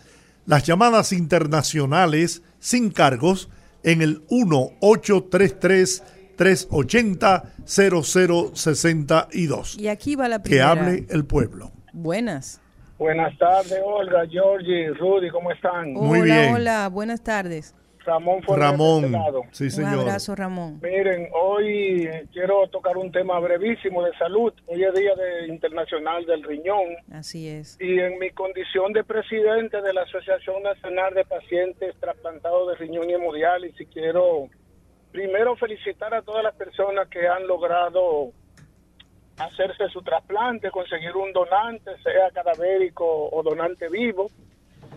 Las llamadas internacionales sin cargos en el 1-833-380-0062. Y aquí va la primera. Que hable el pueblo. Buenas. Buenas tardes, Olga, Georgie, Rudy, ¿cómo están? Muy bien. Hola, buenas tardes. Ramón Ramón, sí, señor. Un abrazo, Ramón. Miren, hoy quiero tocar un tema brevísimo de salud. Hoy es Día de Internacional del Riñón. Así es. Y en mi condición de presidente de la Asociación Nacional de Pacientes Trasplantados de Riñón y Hemodiálisis, quiero primero felicitar a todas las personas que han logrado hacerse su trasplante, conseguir un donante, sea cadavérico o donante vivo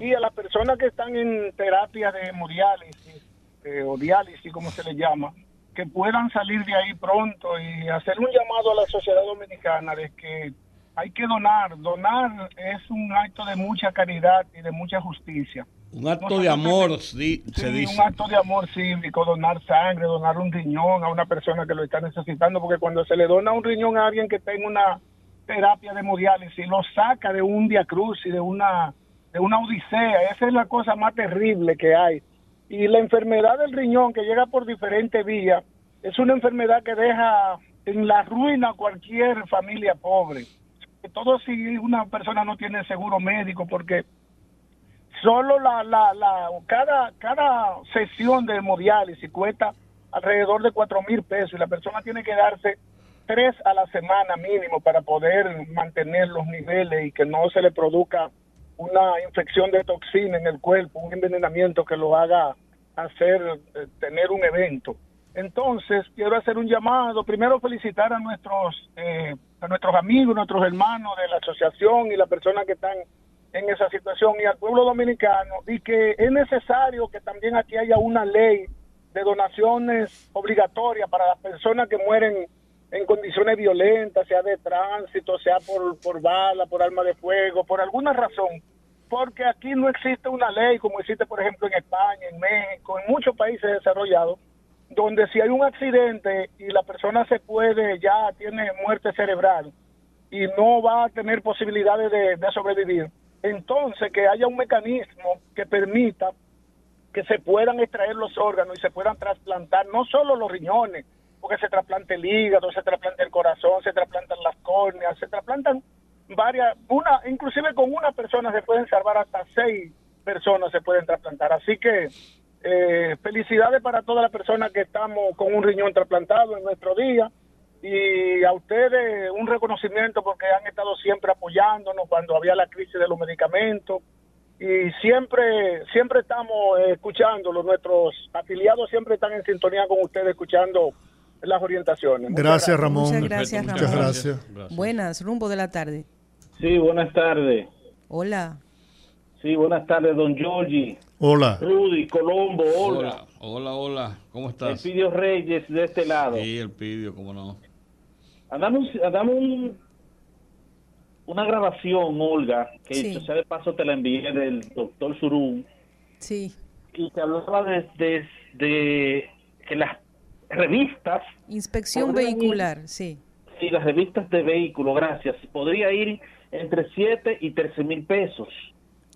y a las personas que están en terapia de hemodiálisis eh, o diálisis, como se le llama, que puedan salir de ahí pronto y hacer un llamado a la sociedad dominicana de que hay que donar. Donar es un acto de mucha caridad y de mucha justicia. Un acto de amor, sí, se dice. Un acto de amor cívico, donar sangre, donar un riñón a una persona que lo está necesitando, porque cuando se le dona un riñón a alguien que tenga una terapia de hemodiálisis, lo saca de un cruz y de una de una odisea. Esa es la cosa más terrible que hay. Y la enfermedad del riñón que llega por diferentes vías es una enfermedad que deja en la ruina cualquier familia pobre. Todo si una persona no tiene seguro médico porque solo la, la, la cada, cada sesión de hemodiálisis cuesta alrededor de cuatro mil pesos y la persona tiene que darse tres a la semana mínimo para poder mantener los niveles y que no se le produzca una infección de toxina en el cuerpo, un envenenamiento que lo haga hacer eh, tener un evento. Entonces, quiero hacer un llamado, primero felicitar a nuestros eh, a nuestros amigos, nuestros hermanos de la asociación y las personas que están en esa situación y al pueblo dominicano y que es necesario que también aquí haya una ley de donaciones obligatorias para las personas que mueren en condiciones violentas, sea de tránsito, sea por, por bala, por arma de fuego, por alguna razón, porque aquí no existe una ley como existe, por ejemplo, en España, en México, en muchos países desarrollados, donde si hay un accidente y la persona se puede, ya tiene muerte cerebral y no va a tener posibilidades de, sobrevivir, entonces que haya un mecanismo que permita que se puedan extraer los órganos y se puedan trasplantar no solo los riñones, porque se trasplanta el hígado, se trasplanta el corazón, se trasplantan las córneas, se trasplantan varias, una, inclusive con una persona se pueden salvar hasta seis personas se pueden trasplantar. Así que eh, felicidades para todas las personas que estamos con un riñón trasplantado en nuestro día. Y a ustedes un reconocimiento porque han estado siempre apoyándonos cuando había la crisis de los medicamentos. Y siempre siempre estamos escuchando, nuestros afiliados siempre están en sintonía con ustedes escuchando las orientaciones. Gracias, Ramón. Muchas gracias, Ramón. Muchas gracias. Buenas, rumbo de la tarde. Sí, buenas tardes. Hola. Sí, buenas tardes, don Giorgi. Hola. Rudy, Colombo, hola. Hola, hola, ¿cómo estás? El Pidio Reyes de este lado. Sí, el Pidio, cómo no. Andamos, andamos un, una grabación, Olga, que sí. sea de paso te la envié del doctor Surún. Sí. Y que hablaba de, de, que las revistas... Inspección vehicular, sí. Sí, las revistas de vehículos, gracias. Podría ir entre 7 y 13 mil pesos.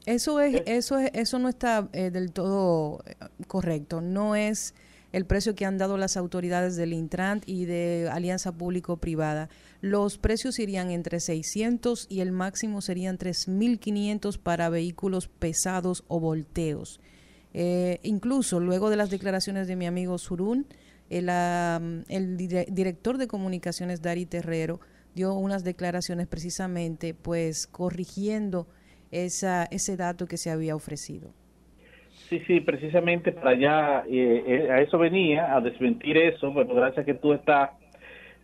Eso es, eso es, eso no está eh, del todo eh, correcto. No es el precio que han dado las autoridades del Intran y de Alianza Público-Privada. Los precios irían entre 600 y el máximo serían 3.500 para vehículos pesados o volteos. Eh, incluso luego de las declaraciones de mi amigo Surún, el, el director de comunicaciones Dari Terrero dio unas declaraciones precisamente pues corrigiendo esa, ese dato que se había ofrecido. Sí, sí, precisamente para allá, eh, eh, a eso venía, a desmentir eso, bueno, gracias que tú estás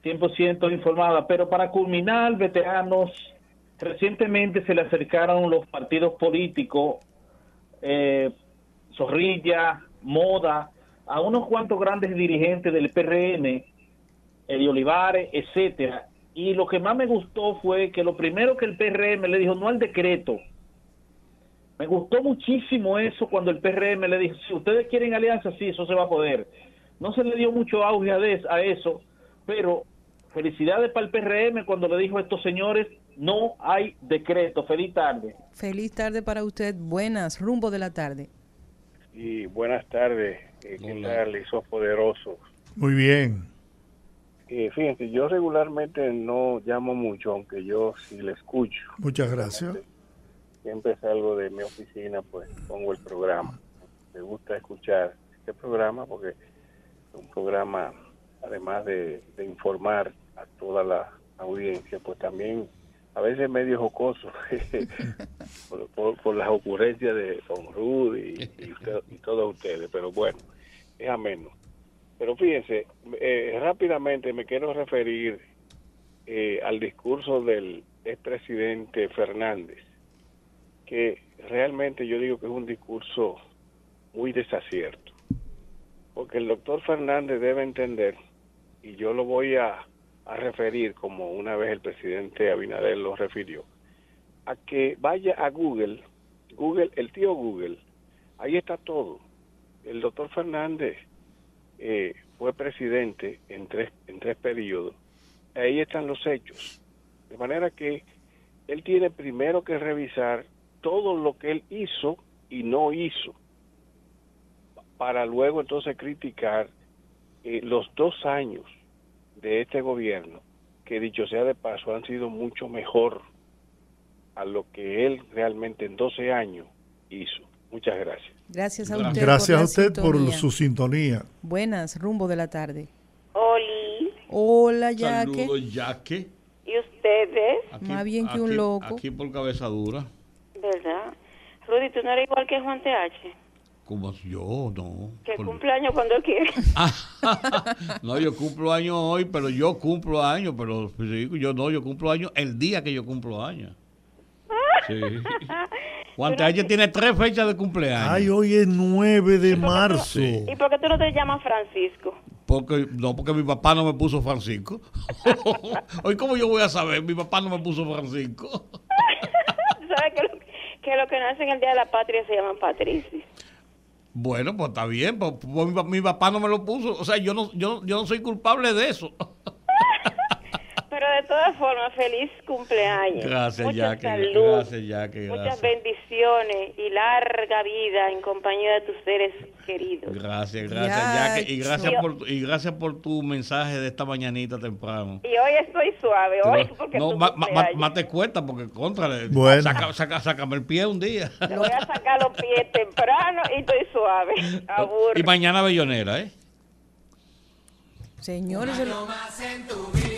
100% informada, pero para culminar, veteranos, recientemente se le acercaron los partidos políticos, eh, Zorrilla, Moda, a unos cuantos grandes dirigentes del PRM, de Olivares, etcétera, y lo que más me gustó fue que lo primero que el PRM le dijo, no al decreto, me gustó muchísimo eso cuando el PRM le dijo, si ustedes quieren alianza, sí, eso se va a poder. No se le dio mucho auge a, eso, pero felicidades para el PRM cuando le dijo a estos señores, no hay decreto. Feliz tarde. Feliz tarde para usted. Buenas, rumbo de la tarde. Y buenas tardes. Eh, ¿Qué tal? Esos poderosos. Muy bien. Eh, fíjense, yo regularmente no llamo mucho, aunque yo sí le escucho. Muchas gracias siempre salgo de mi oficina, pues pongo el programa. Me gusta escuchar este programa porque es un programa, además de, informar a toda la audiencia, pues también a veces medio jocoso por, las ocurrencias de Don Rudy y, todos ustedes, pero bueno, es ameno. Pero fíjense, eh, rápidamente me quiero referir eh, al discurso del expresidente Fernández que realmente yo digo que es un discurso muy desacierto, porque el doctor Fernández debe entender, y yo lo voy a, referir como una vez el presidente Abinader lo refirió, a que vaya a Google, Google, el tío Google, ahí está todo. El doctor Fernández eh, fue presidente en tres, en tres periodos, ahí están los hechos. De manera que él tiene primero que revisar todo lo que él hizo y no hizo, para luego entonces criticar eh, los dos años de este gobierno, que dicho sea de paso, han sido mucho mejor a lo que él realmente en 12 años hizo. Muchas gracias. Gracias a usted. Gracias a usted por su sintonía. Buenas, rumbo de la tarde. Oli. Hola, Yaque. Saludos, Yaque. ¿Y ustedes? Más bien que un loco. Aquí por cabeza dura. ¿Verdad? Rudy, tú no eres igual que Juan TH. Como yo, no. Que cumpleaños cuando quiere. no, yo cumplo años hoy, pero yo cumplo años, pero yo no, yo cumplo años el día que yo cumplo años. Sí. Juan TH tiene tres fechas de cumpleaños. Ay, hoy es 9 de marzo. ¿Y por qué tú no te llamas Francisco? Porque, no, porque mi papá no me puso Francisco. hoy, ¿cómo yo voy a saber? Mi papá no me puso Francisco. ¿Sabes qué que los que nacen el Día de la Patria se llaman patricis. Bueno, pues está bien, pues, pues mi, mi, papá no me lo puso, o sea, yo no, yo, yo no soy culpable de eso. Pero de todas formas, feliz cumpleaños. Gracias, Mucha salud, gracias, Jackie, Muchas bendiciones y larga vida en compañía de tus seres queridos. Gracias, gracias, Jackie. Y gracias, por, y gracias por tu mensaje de esta mañanita temprano. Y hoy estoy suave, hoy porque No, más te cuesta porque contra. Bueno. Saca, saca, sácame el pie un día. Te voy a sacar los pies temprano y estoy suave. Aburro. Y mañana bellonera, ¿eh? Señores, más en tu vida.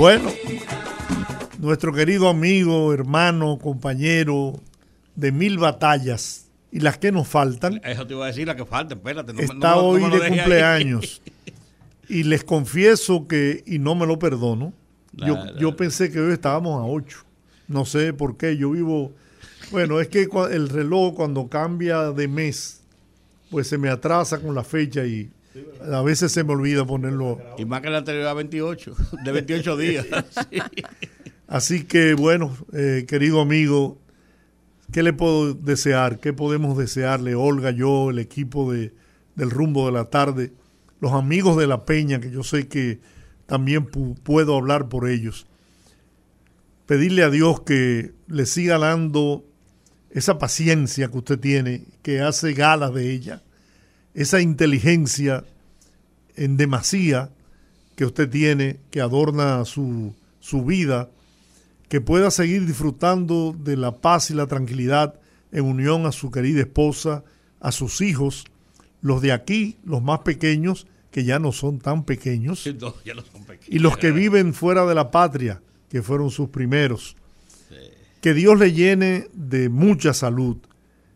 Bueno, nuestro querido amigo, hermano, compañero de mil batallas, y las que nos faltan. Eso te iba a decir, las que faltan, espérate. No, está hoy de cumpleaños. y les confieso que, y no me lo perdono, yo, yo pensé que hoy estábamos a 8. No sé por qué, yo vivo... Bueno, es que el reloj cuando cambia de mes, pues se me atrasa con la fecha y a veces se me olvida ponerlo. Y más que la anterior a 28, de 28 días. Así que bueno, eh, querido amigo, ¿qué le puedo desear? ¿Qué podemos desearle, Olga, yo, el equipo de, del rumbo de la tarde, los amigos de la Peña, que yo sé que también puedo hablar por ellos? Pedirle a Dios que le siga dando esa paciencia que usted tiene, que hace gala de ella, esa inteligencia en demasía que usted tiene, que adorna su, su vida, que pueda seguir disfrutando de la paz y la tranquilidad en unión a su querida esposa, a sus hijos, los de aquí, los más pequeños, que ya no son tan pequeños, y los que viven fuera de la patria, que fueron sus primeros. Que Dios le llene de mucha salud,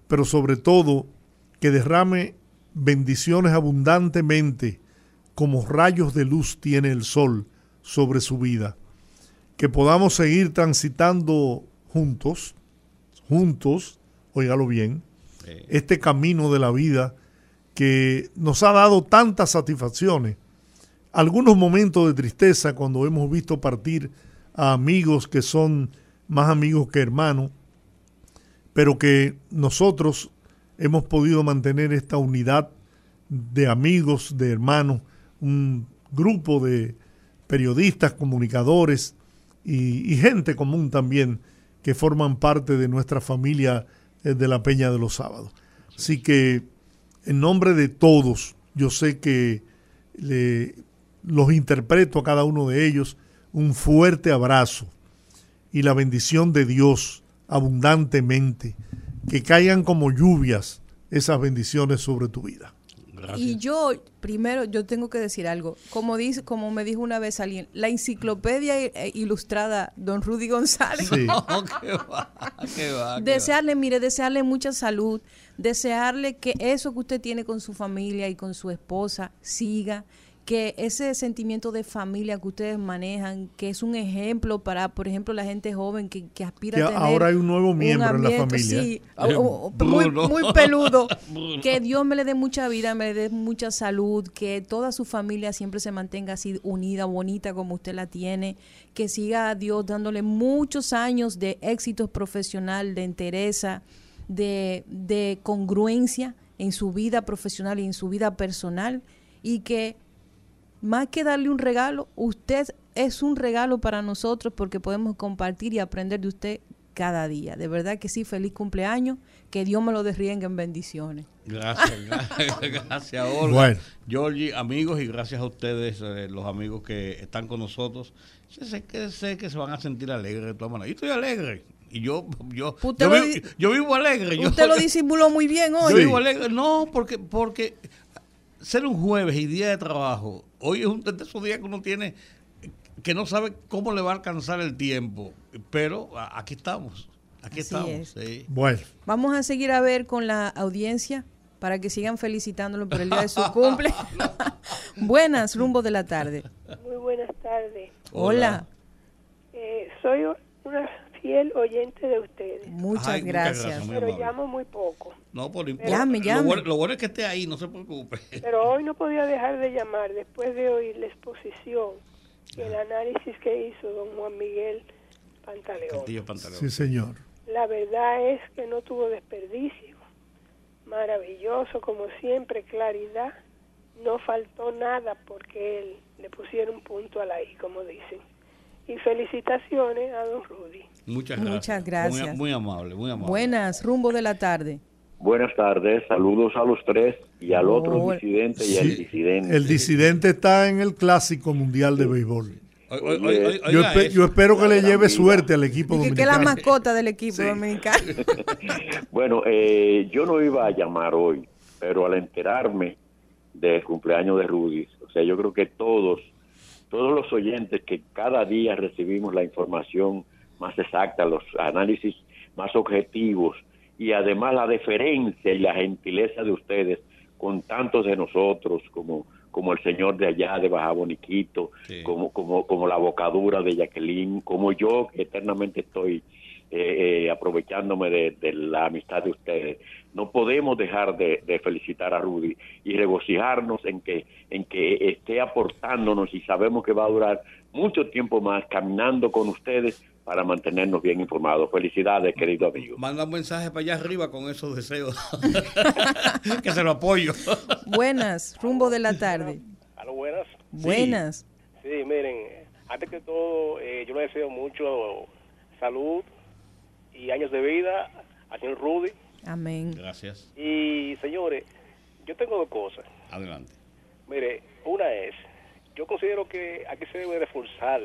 pero sobre todo que derrame bendiciones abundantemente como rayos de luz tiene el sol sobre su vida. Que podamos seguir transitando juntos, juntos, óigalo bien, este camino de la vida que nos ha dado tantas satisfacciones. Algunos momentos de tristeza cuando hemos visto partir a amigos que son más amigos que hermanos, pero que nosotros hemos podido mantener esta unidad de amigos, de hermanos, un grupo de periodistas, comunicadores y, gente común también que forman parte de nuestra familia eh, de la Peña de los Sábados. Así que en nombre de todos, yo sé que los interpreto a cada uno de ellos un fuerte abrazo y la bendición de Dios abundantemente, que caigan como lluvias esas bendiciones sobre tu vida. Y yo, primero, yo tengo que decir algo. Como dice, como me dijo una vez alguien, la enciclopedia eh, ilustrada, don Rudy González. Sí. desearle, mire, desearle mucha salud, desearle que eso que usted tiene con su familia y con su esposa siga, que ese sentimiento de familia que ustedes manejan, que es un ejemplo para, por ejemplo, la gente joven que, aspira a tener ahora hay un nuevo miembro en la familia. Sí, muy, muy peludo. que Dios me le dé mucha vida, me le dé mucha salud, que toda su familia siempre se mantenga así unida, bonita como usted la tiene, que siga a Dios dándole muchos años de éxito profesional, de entereza, de, de congruencia en su vida profesional y en su vida personal y que más que darle un regalo, usted es un regalo para nosotros porque podemos compartir y aprender de usted cada día. De verdad que sí, feliz cumpleaños, que Dios me lo derriengue en bendiciones. Gracias, gracias, gracias Olga. Bueno. Georgie, amigos, y gracias a ustedes, eh, los amigos que están con nosotros. sé que, sé que se van a sentir alegres de todas maneras. Yo estoy alegre. Y yo, yo, yo, vivo, alegre. Usted lo disimuló muy bien hoy. Yo vivo alegre. No, porque, porque ser un jueves y día de trabajo, hoy es un de esos días que uno tiene que no sabe cómo le va a alcanzar el tiempo, pero aquí estamos, aquí estamos. Bueno. Vamos a seguir a ver con la audiencia para que sigan felicitándolo por el día de su cumple. buenas, rumbo de la tarde. Muy buenas tardes. Hola. Eh, soy una fiel oyente de ustedes. Muchas gracias. pero llamo muy poco. No, por llame, llame. Lo, bueno, es que esté ahí, no se preocupe. Pero hoy no podía dejar de llamar después de oír la exposición y el análisis que hizo don Juan Miguel Pantaleón. Sí, señor. La verdad es que no tuvo desperdicio. Maravilloso, como siempre, claridad. No faltó nada porque él le pusiera un punto a la I, como dicen. Y felicitaciones a don Rudy. Muchas gracias. Muchas gracias. Muy, amable, muy amable. Buenas, rumbo de la tarde. Buenas tardes, saludos a los tres y al otro disidente y al disidente. El disidente está en el clásico mundial de béisbol. yo, espero que le lleve suerte al equipo dominicano. Que es la mascota del equipo dominicano. bueno, eh, yo no iba a llamar hoy, pero al enterarme del cumpleaños de Rudy, o sea, yo creo que todos, todos los oyentes que cada día recibimos la información más exacta, los análisis más objetivos y además la deferencia y la gentileza de ustedes con tantos de nosotros como como el señor de allá de Baja Boniquito, como, como, como la bocadura de Jacqueline, como yo que eternamente estoy eh, eh, aprovechándome de, la amistad de ustedes. No podemos dejar de, felicitar a Rudy y regocijarnos en que, en que esté aportándonos y sabemos que va a durar mucho tiempo más caminando con ustedes para mantenernos bien informados. Felicidades, querido amigo. Manda un mensaje para allá arriba con esos deseos. que se lo apoyo. buenas, rumbo de la tarde. ¿Aló, buenas? Buenas. Sí, miren, antes que todo, eh, yo le deseo mucho salud y años de vida al señor Rudy. Amén. Gracias. Y señores, yo tengo dos cosas. Adelante. Mire, una es, yo considero que aquí se debe reforzar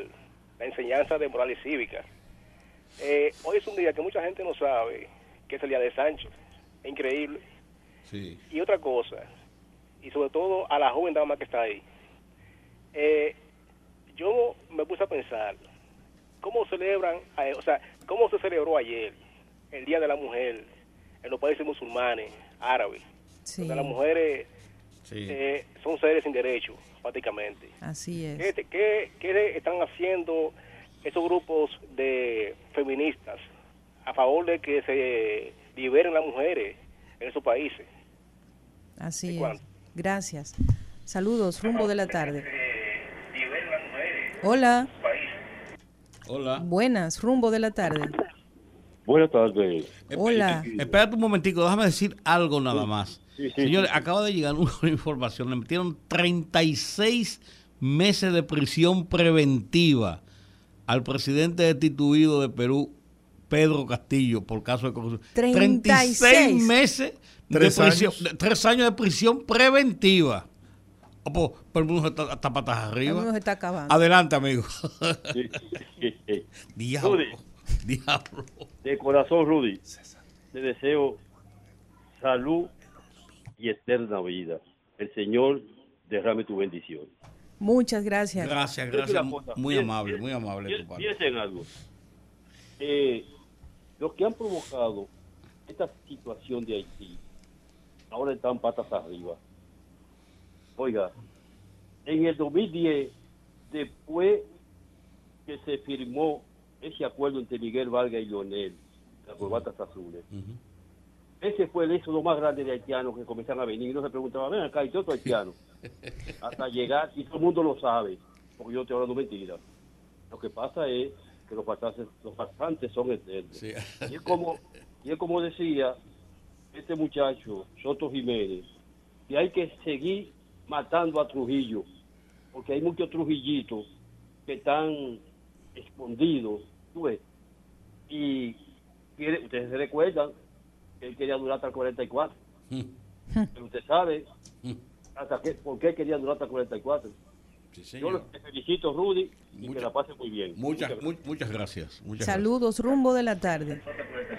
la enseñanza de moral y cívica. Eh, hoy es un día que mucha gente no sabe que es el día de Sancho. Es increíble. Sí. Y otra cosa, y sobre todo a la joven dama que está ahí, eh, yo me puse a pensar, ¿cómo celebran, o sea, cómo se celebró ayer el Día de la Mujer en los países musulmanes, árabes? Sí. las mujeres eh, son seres sin derecho prácticamente. Así es. ¿Qué, qué, están haciendo esos grupos de feministas a favor de que se liberen las mujeres en esos países? Así es. Gracias. Saludos, rumbo de la tarde. Hola. Hola. Buenas, rumbo de la tarde. Buenas tardes. Hola. Espérate un momentico, déjame decir algo nada más. Señores, acaba de llegar una información. Le metieron 36 meses de prisión preventiva al presidente destituido de Perú, Pedro Castillo, por caso de corrupción. 36, meses de prisión, tres años de prisión preventiva. Pero el mundo está, está patas arriba. El mundo se está acabando. Adelante, amigo. Diablo. Diablo. De corazón, Rudy, te deseo salud y eterna vida. El Señor derrame tu bendición. Muchas gracias. Gracias, gracias. Muy amable, muy amable. Piensen algo. Eh, los que han provocado esta situación de Haití ahora están patas arriba. Oiga, en el 2010, después que se firmó ese acuerdo entre Miguel Vargas y Lionel, las corbatas azules, ese fue el éxodo más grande de haitianos que comenzaron a venir. Y no se preguntaba, ven acá, ¿y otro haitiano? Hasta llegar, y todo el mundo lo sabe, porque yo estoy hablando mentira. Lo que pasa es que los pasantes, los son eternos. Y, es como, y es como decía este muchacho, Soto Jiménez, que hay que seguir matando a Trujillo, porque hay muchos trujillitos que están escondidos, ¿tú ves? Y ustedes se recuerdan él quería durar hasta el 44. Mm. Pero usted sabe hasta qué, por qué quería durar hasta el 44. Yo te felicito, Rudy, y que la pase muy bien. Muchas, muchas, gracias. Saludos, rumbo de la tarde.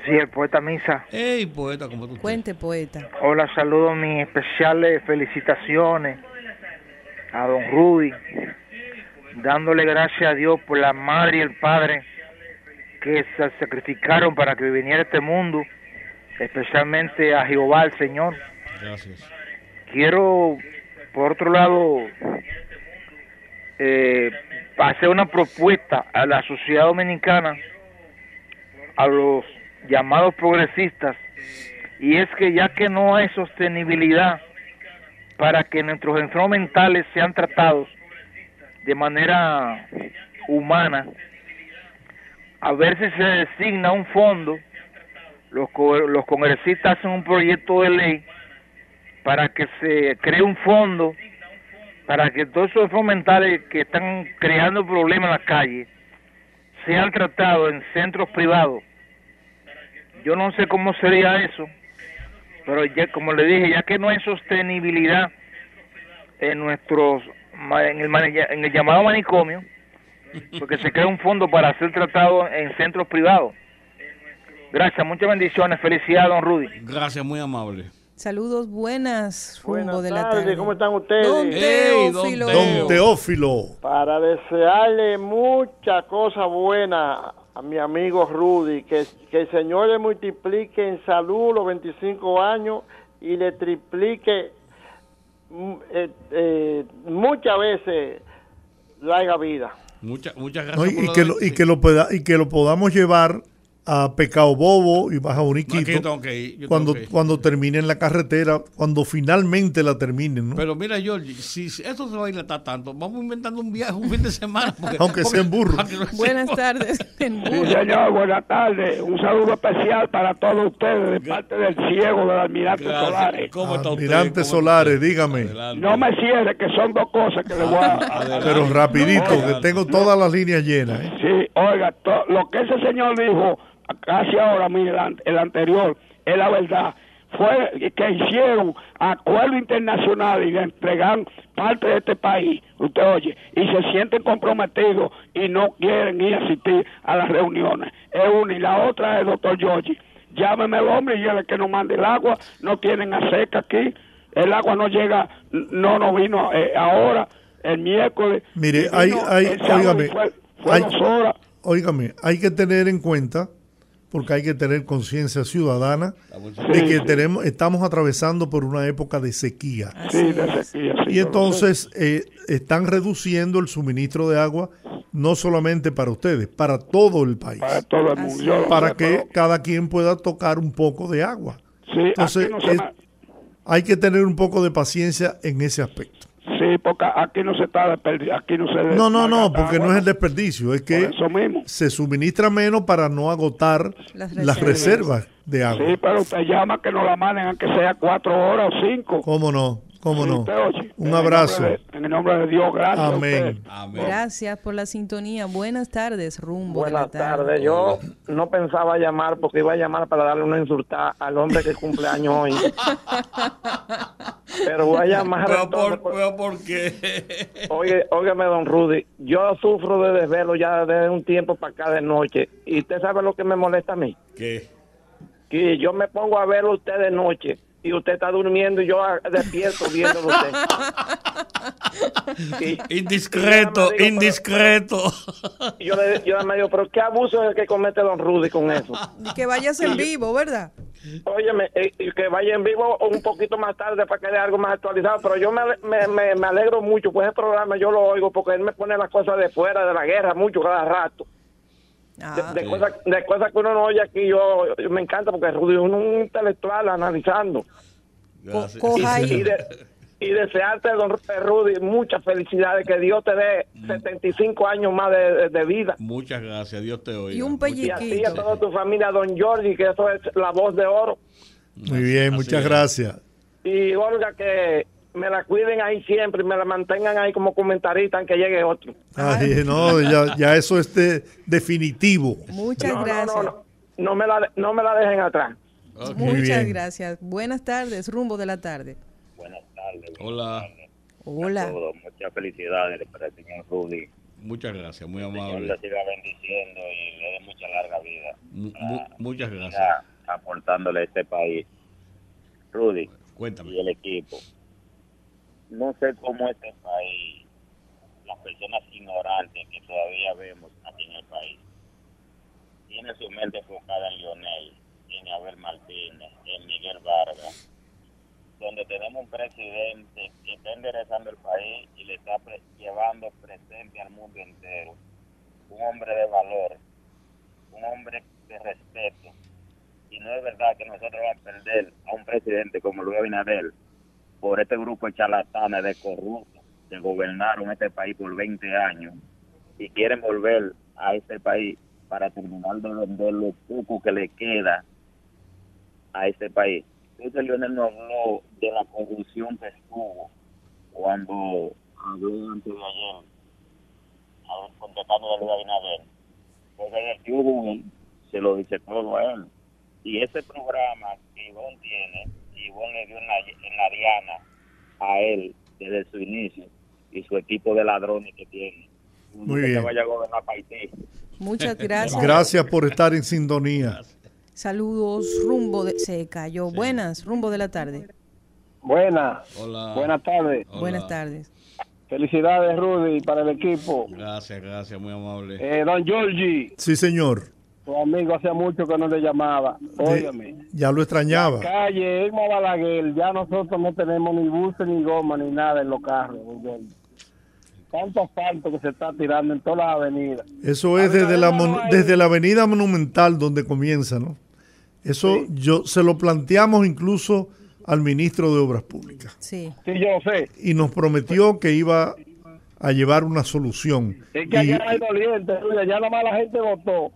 Sí, el poeta Misa. Hey, poeta, tú Cuente, poeta. Hola, saludos, mis especiales felicitaciones a don Rudy, dándole gracias a Dios por la madre y el padre que se sacrificaron para que viniera este mundo especialmente a Jehová el Señor. Gracias. Quiero, por otro lado, eh, hacer una propuesta a la sociedad dominicana, a los llamados progresistas, y es que ya que no hay sostenibilidad para que nuestros enfermos mentales sean tratados de manera humana, a ver si se designa un fondo los, los congresistas hacen un proyecto de ley para que se cree un fondo para que todos esos fomentales que están creando problemas en la calle sean tratados en centros privados. Yo no sé cómo sería eso, pero ya como le dije, ya que no hay sostenibilidad en nuestros en el, en el llamado manicomio, porque se crea un fondo para ser tratado en centros privados. Gracias, muchas bendiciones. Felicidades, don Rudy. Gracias, muy amable. Saludos, buenas. Buenas de tardes, la ¿cómo están ustedes? Don Teófilo. don Teófilo. Para desearle mucha cosa buena a mi amigo Rudy, que, que el Señor le multiplique en salud los 25 años y le triplique mm, eh, eh, muchas veces larga vida. Muchas muchas No, gracias. y, por y que lo, y, que lo y que lo podamos llevar a Pecado Bobo y que yo Boniquito yo cuando, cuando terminen la carretera, cuando finalmente la terminen. ¿no? Pero mira, George, si si esto se va a dilatar tanto, vamos inventando un viaje un fin de semana. porque- Aunque sea en burro. no Buenas tardes. En Sí, burro. señor, buenas tardes. Un saludo especial para todos ustedes de parte del ciego del almirante Gracias. Solares. ¿Cómo está usted? Almirante ¿Cómo Solares, dígame. Adelante. No me cierre, que son dos cosas que le voy a... Adelante. Pero rapidito, que tengo todas las líneas llenas. ¿eh? Sí, oiga, to- lo que ese señor dijo casi ahora, mire, el, an- el anterior, es la verdad. Fue que hicieron acuerdo internacional y le entregaron parte de este país, usted oye, y se sienten comprometidos y no quieren ir a asistir a las reuniones. Es una. Y la otra es, doctor Giorgi, llámeme al hombre y dígale que nos mande el agua, no tienen a seca aquí, el agua no llega, no nos vino eh, ahora, el miércoles. Mire, hay, hay, y fue- fue hay- horas. óigame, hay que tener en cuenta, porque hay que tener conciencia ciudadana, de que tenemos, estamos atravesando por una época de sequía. Sí, de sequía, sí, Y entonces eh, están reduciendo el suministro de agua, no solamente para ustedes, para todo el país. Para todo el mundo. Para que cada quien pueda tocar un poco de agua. Sí, Entonces, no es- hay que tener un poco de paciencia en ese aspecto. Sí, porque aquí no se está desperdiciando, aquí no se No, no, no, porque agua, no es el desperdicio, es que eso mismo. se suministra menos para no agotar Las las reservas. reservas de agua. Sí, pero usted llama que nos la manden aunque sea cuatro horas o cinco. ¿Cómo no? ¿Cómo no? Un En el abrazo. nombre de- en el nombre de Dios, gracias. Amén. Gracias por la sintonía. Buenas tardes, rumbo. Buenas tarde. tardes. Yo no pensaba llamar porque iba a llamar para darle una insultada al hombre que cumple años hoy. Pero voy a llamar. Pero por, pero ¿por qué? Oye, óigame, don Rudy, yo sufro de desvelo ya desde un tiempo para acá de noche. ¿Y usted sabe lo que me molesta a mí? ¿Qué? Que yo me pongo a verlo a usted de noche y usted está durmiendo y yo despierto viéndolo usted. Y- Indiscreto, y indiscreto. pero- yo le yo más digo, pero qué abuso es el que comete don Rudy con eso. Y que vayas en vivo, ¿verdad? Óyeme, eh, y que vaya en vivo un poquito más tarde para que dé algo más actualizado, pero yo me, ale- me, me, me alegro mucho, pues ese programa yo lo oigo porque él me pone las cosas de fuera de la guerra mucho cada rato. De, de cosas, de cosas que uno no oye aquí, yo, yo me encanta porque Rudy es un intelectual analizando. Gracias. Y, y de- y desearte, don Rudy, muchas felicidades, que Dios te dé 75 años más de, de- de vida. Muchas gracias, Dios te oiga. Y un Y a ti y a toda tu familia, don Jordi, que eso es la voz de oro. Muy bien, muchas es. gracias. Y Olga, que me la cuiden ahí siempre y me la mantengan ahí como comentarista aunque llegue otro. Ay, no, ya, ya eso es de- definitivo. Muchas No, gracias. No, no, no me la, no me la dejen atrás. Muchas bien. gracias. Buenas tardes, rumbo de la tarde. Buenas tardes. Hola. Hola. Muchas felicidades para el señor Rudy. Muchas gracias, muy amable. le siga bendiciendo y le dé mucha larga vida. Mu- mu- muchas gracias. Aportándole a este país. Rudy Cuéntame. y el equipo. No sé cómo este país, las personas ignorantes que todavía vemos aquí en el país, tiene su mente enfocada en Lionel, en Abel Martínez, en Miguel Vargas, donde tenemos un presidente que está enderezando el país y le está pre- llevando presente al mundo entero. Un hombre de valor, un hombre de respeto. Y no es verdad que nosotros vamos a perder a un presidente como Luis Abinader por este grupo de charlatanes, de corruptos, que gobernaron este país por 20 años y quieren volver a este país para terminar de vender lo poco que le queda a este país. Entonces Leonel nos habló de la corrupción que estuvo cuando habló antes de ayer, a contestando de Luis Abinader. Porque el Google se lo dice todo a él. Y ese programa que Ivonne tiene, Ivonne le dio en la, en la diana a él desde su inicio y su equipo de ladrones que tiene. Muy Que bien. vaya a. Muchas gracias. Gracias por estar en sintonía. Saludos, rumbo de... Se cayó. Buenas, rumbo de la tarde. Buenas. Hola. Buenas tardes. Buenas tardes. Felicidades, Rudy, para el equipo. Gracias, gracias, muy amable. Eh, don Georgie, Sí, señor. Tu amigo hacía mucho que no le llamaba. Óigame. Ya lo extrañaba. Calle Irma Balaguer, ya nosotros no tenemos ni buses, ni goma, ni nada en los carros. Georgie. Tanto asfalto que se está tirando en todas las avenidas. Eso es desde la, desde la avenida monumental donde comienza, ¿no? Eso yo se lo planteamos incluso al ministro de Obras Públicas Sí. Sí, yo sé. y nos prometió que iba a llevar una solución. Es que Y- allá no hay dolientes, Rudy, allá nada más la gente votó.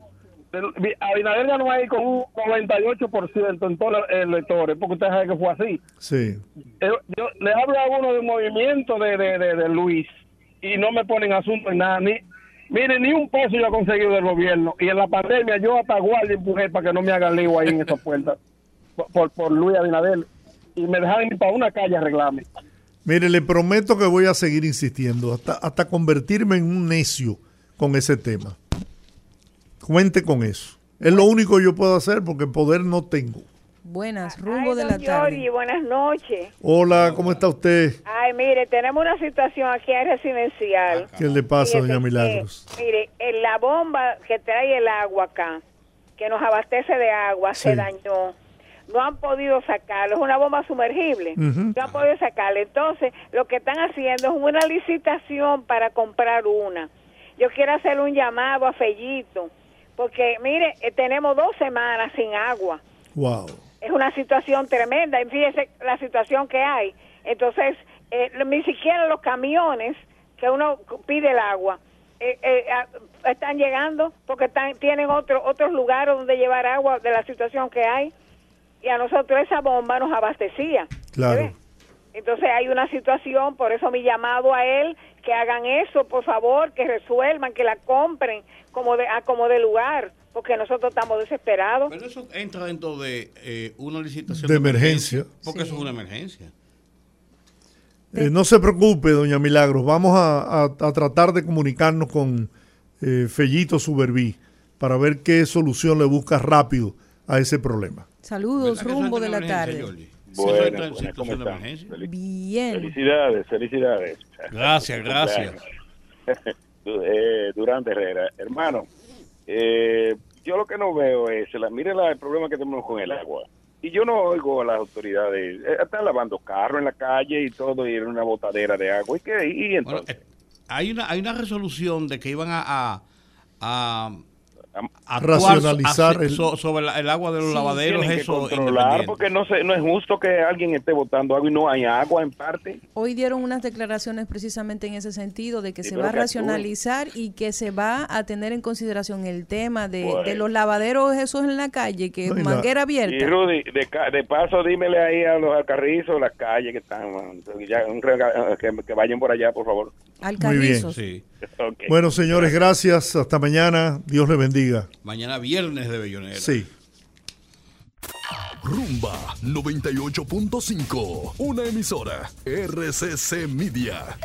Abinader no hay con un 98% en todos los electores, porque usted sabe que fue así. sí. Eh, Yo le hablo a uno del movimiento de, de, de, de Luis y no me ponen asunto en nada. Ni, mire, ni un peso yo he conseguido del gobierno. Y en la pandemia yo hasta guardia empujé para que no me hagan lío ahí en esa puerta por, por, por Luis Abinader. Y me dejaron ir para una calle a arreglarme. Mire, le prometo que voy a seguir insistiendo hasta, hasta convertirme en un necio con ese tema. Cuente con eso. Es lo único que yo puedo hacer porque poder no tengo. Buenas, rumbo Ay, de la tarde. Buenas noches. Hola, ¿cómo está usted? Ay, mire, tenemos una situación aquí en residencial. ¿Qué le pasa, doña que, Milagros? mire, en la bomba que trae el agua acá, que nos abastece de agua, se dañó. No han podido sacarlo, es una bomba sumergible. No han podido sacarlo. Entonces, lo que están haciendo es una licitación para comprar una. Yo quiero hacer un llamado a Fellito, porque mire, eh, tenemos dos semanas sin agua Wow. es una situación tremenda. Y Fíjese la situación que hay. Entonces, eh, ni siquiera los camiones que uno pide el agua eh, eh, están llegando porque están, tienen otro, otros lugares donde llevar agua de la situación que hay. Y a nosotros esa bomba nos abastecía. Claro. Entonces hay una situación, por eso mi llamado a él, que hagan eso, por favor, que resuelvan, que la compren como de, a como de lugar, porque nosotros estamos desesperados. Pero eso entra dentro de eh, una licitación De emergencia. Porque eso es una emergencia. Eh, no se preocupe, doña Milagros. Vamos a, a- a tratar de comunicarnos con eh, Fellito Suberví para ver qué solución le busca rápido a ese problema. Saludos, rumbo de la tarde. Buenas, buenas, ¿cómo están? Fel- Bien. Felicidades, felicidades. Gracias, gracias. Eh, Durante Herrera. Hermano, eh, yo lo que no veo es, la, mire la- el problema que tenemos con el agua. Y yo no oigo a las autoridades, eh, están lavando carros en la calle y todo, y en una botadera de agua. ¿Y qué? Y entonces, Hay una, hay una resolución de que iban a, a, a, a Racionalizar so- sobre la- el agua de los Sí, lavaderos, eso controlar, porque no, se, no es justo que alguien esté botando agua y no hay agua en parte. Hoy dieron unas declaraciones precisamente en ese sentido de que Sí, se va a racionalizar y que se va a tener en consideración el tema de, de los lavaderos esos en la calle, que No, y la- manguera Y abierta. Rudy, de, paso, dímele ahí a los alcarrizos, las calles que están, ya, que vayan por allá, por favor. Alcarrizos. Sí. Ok. Bueno, señores, gracias. Hasta mañana. Dios les bendiga. Mañana viernes de Bellonera. Sí. Rumba 98.5, una emisora RCC Media.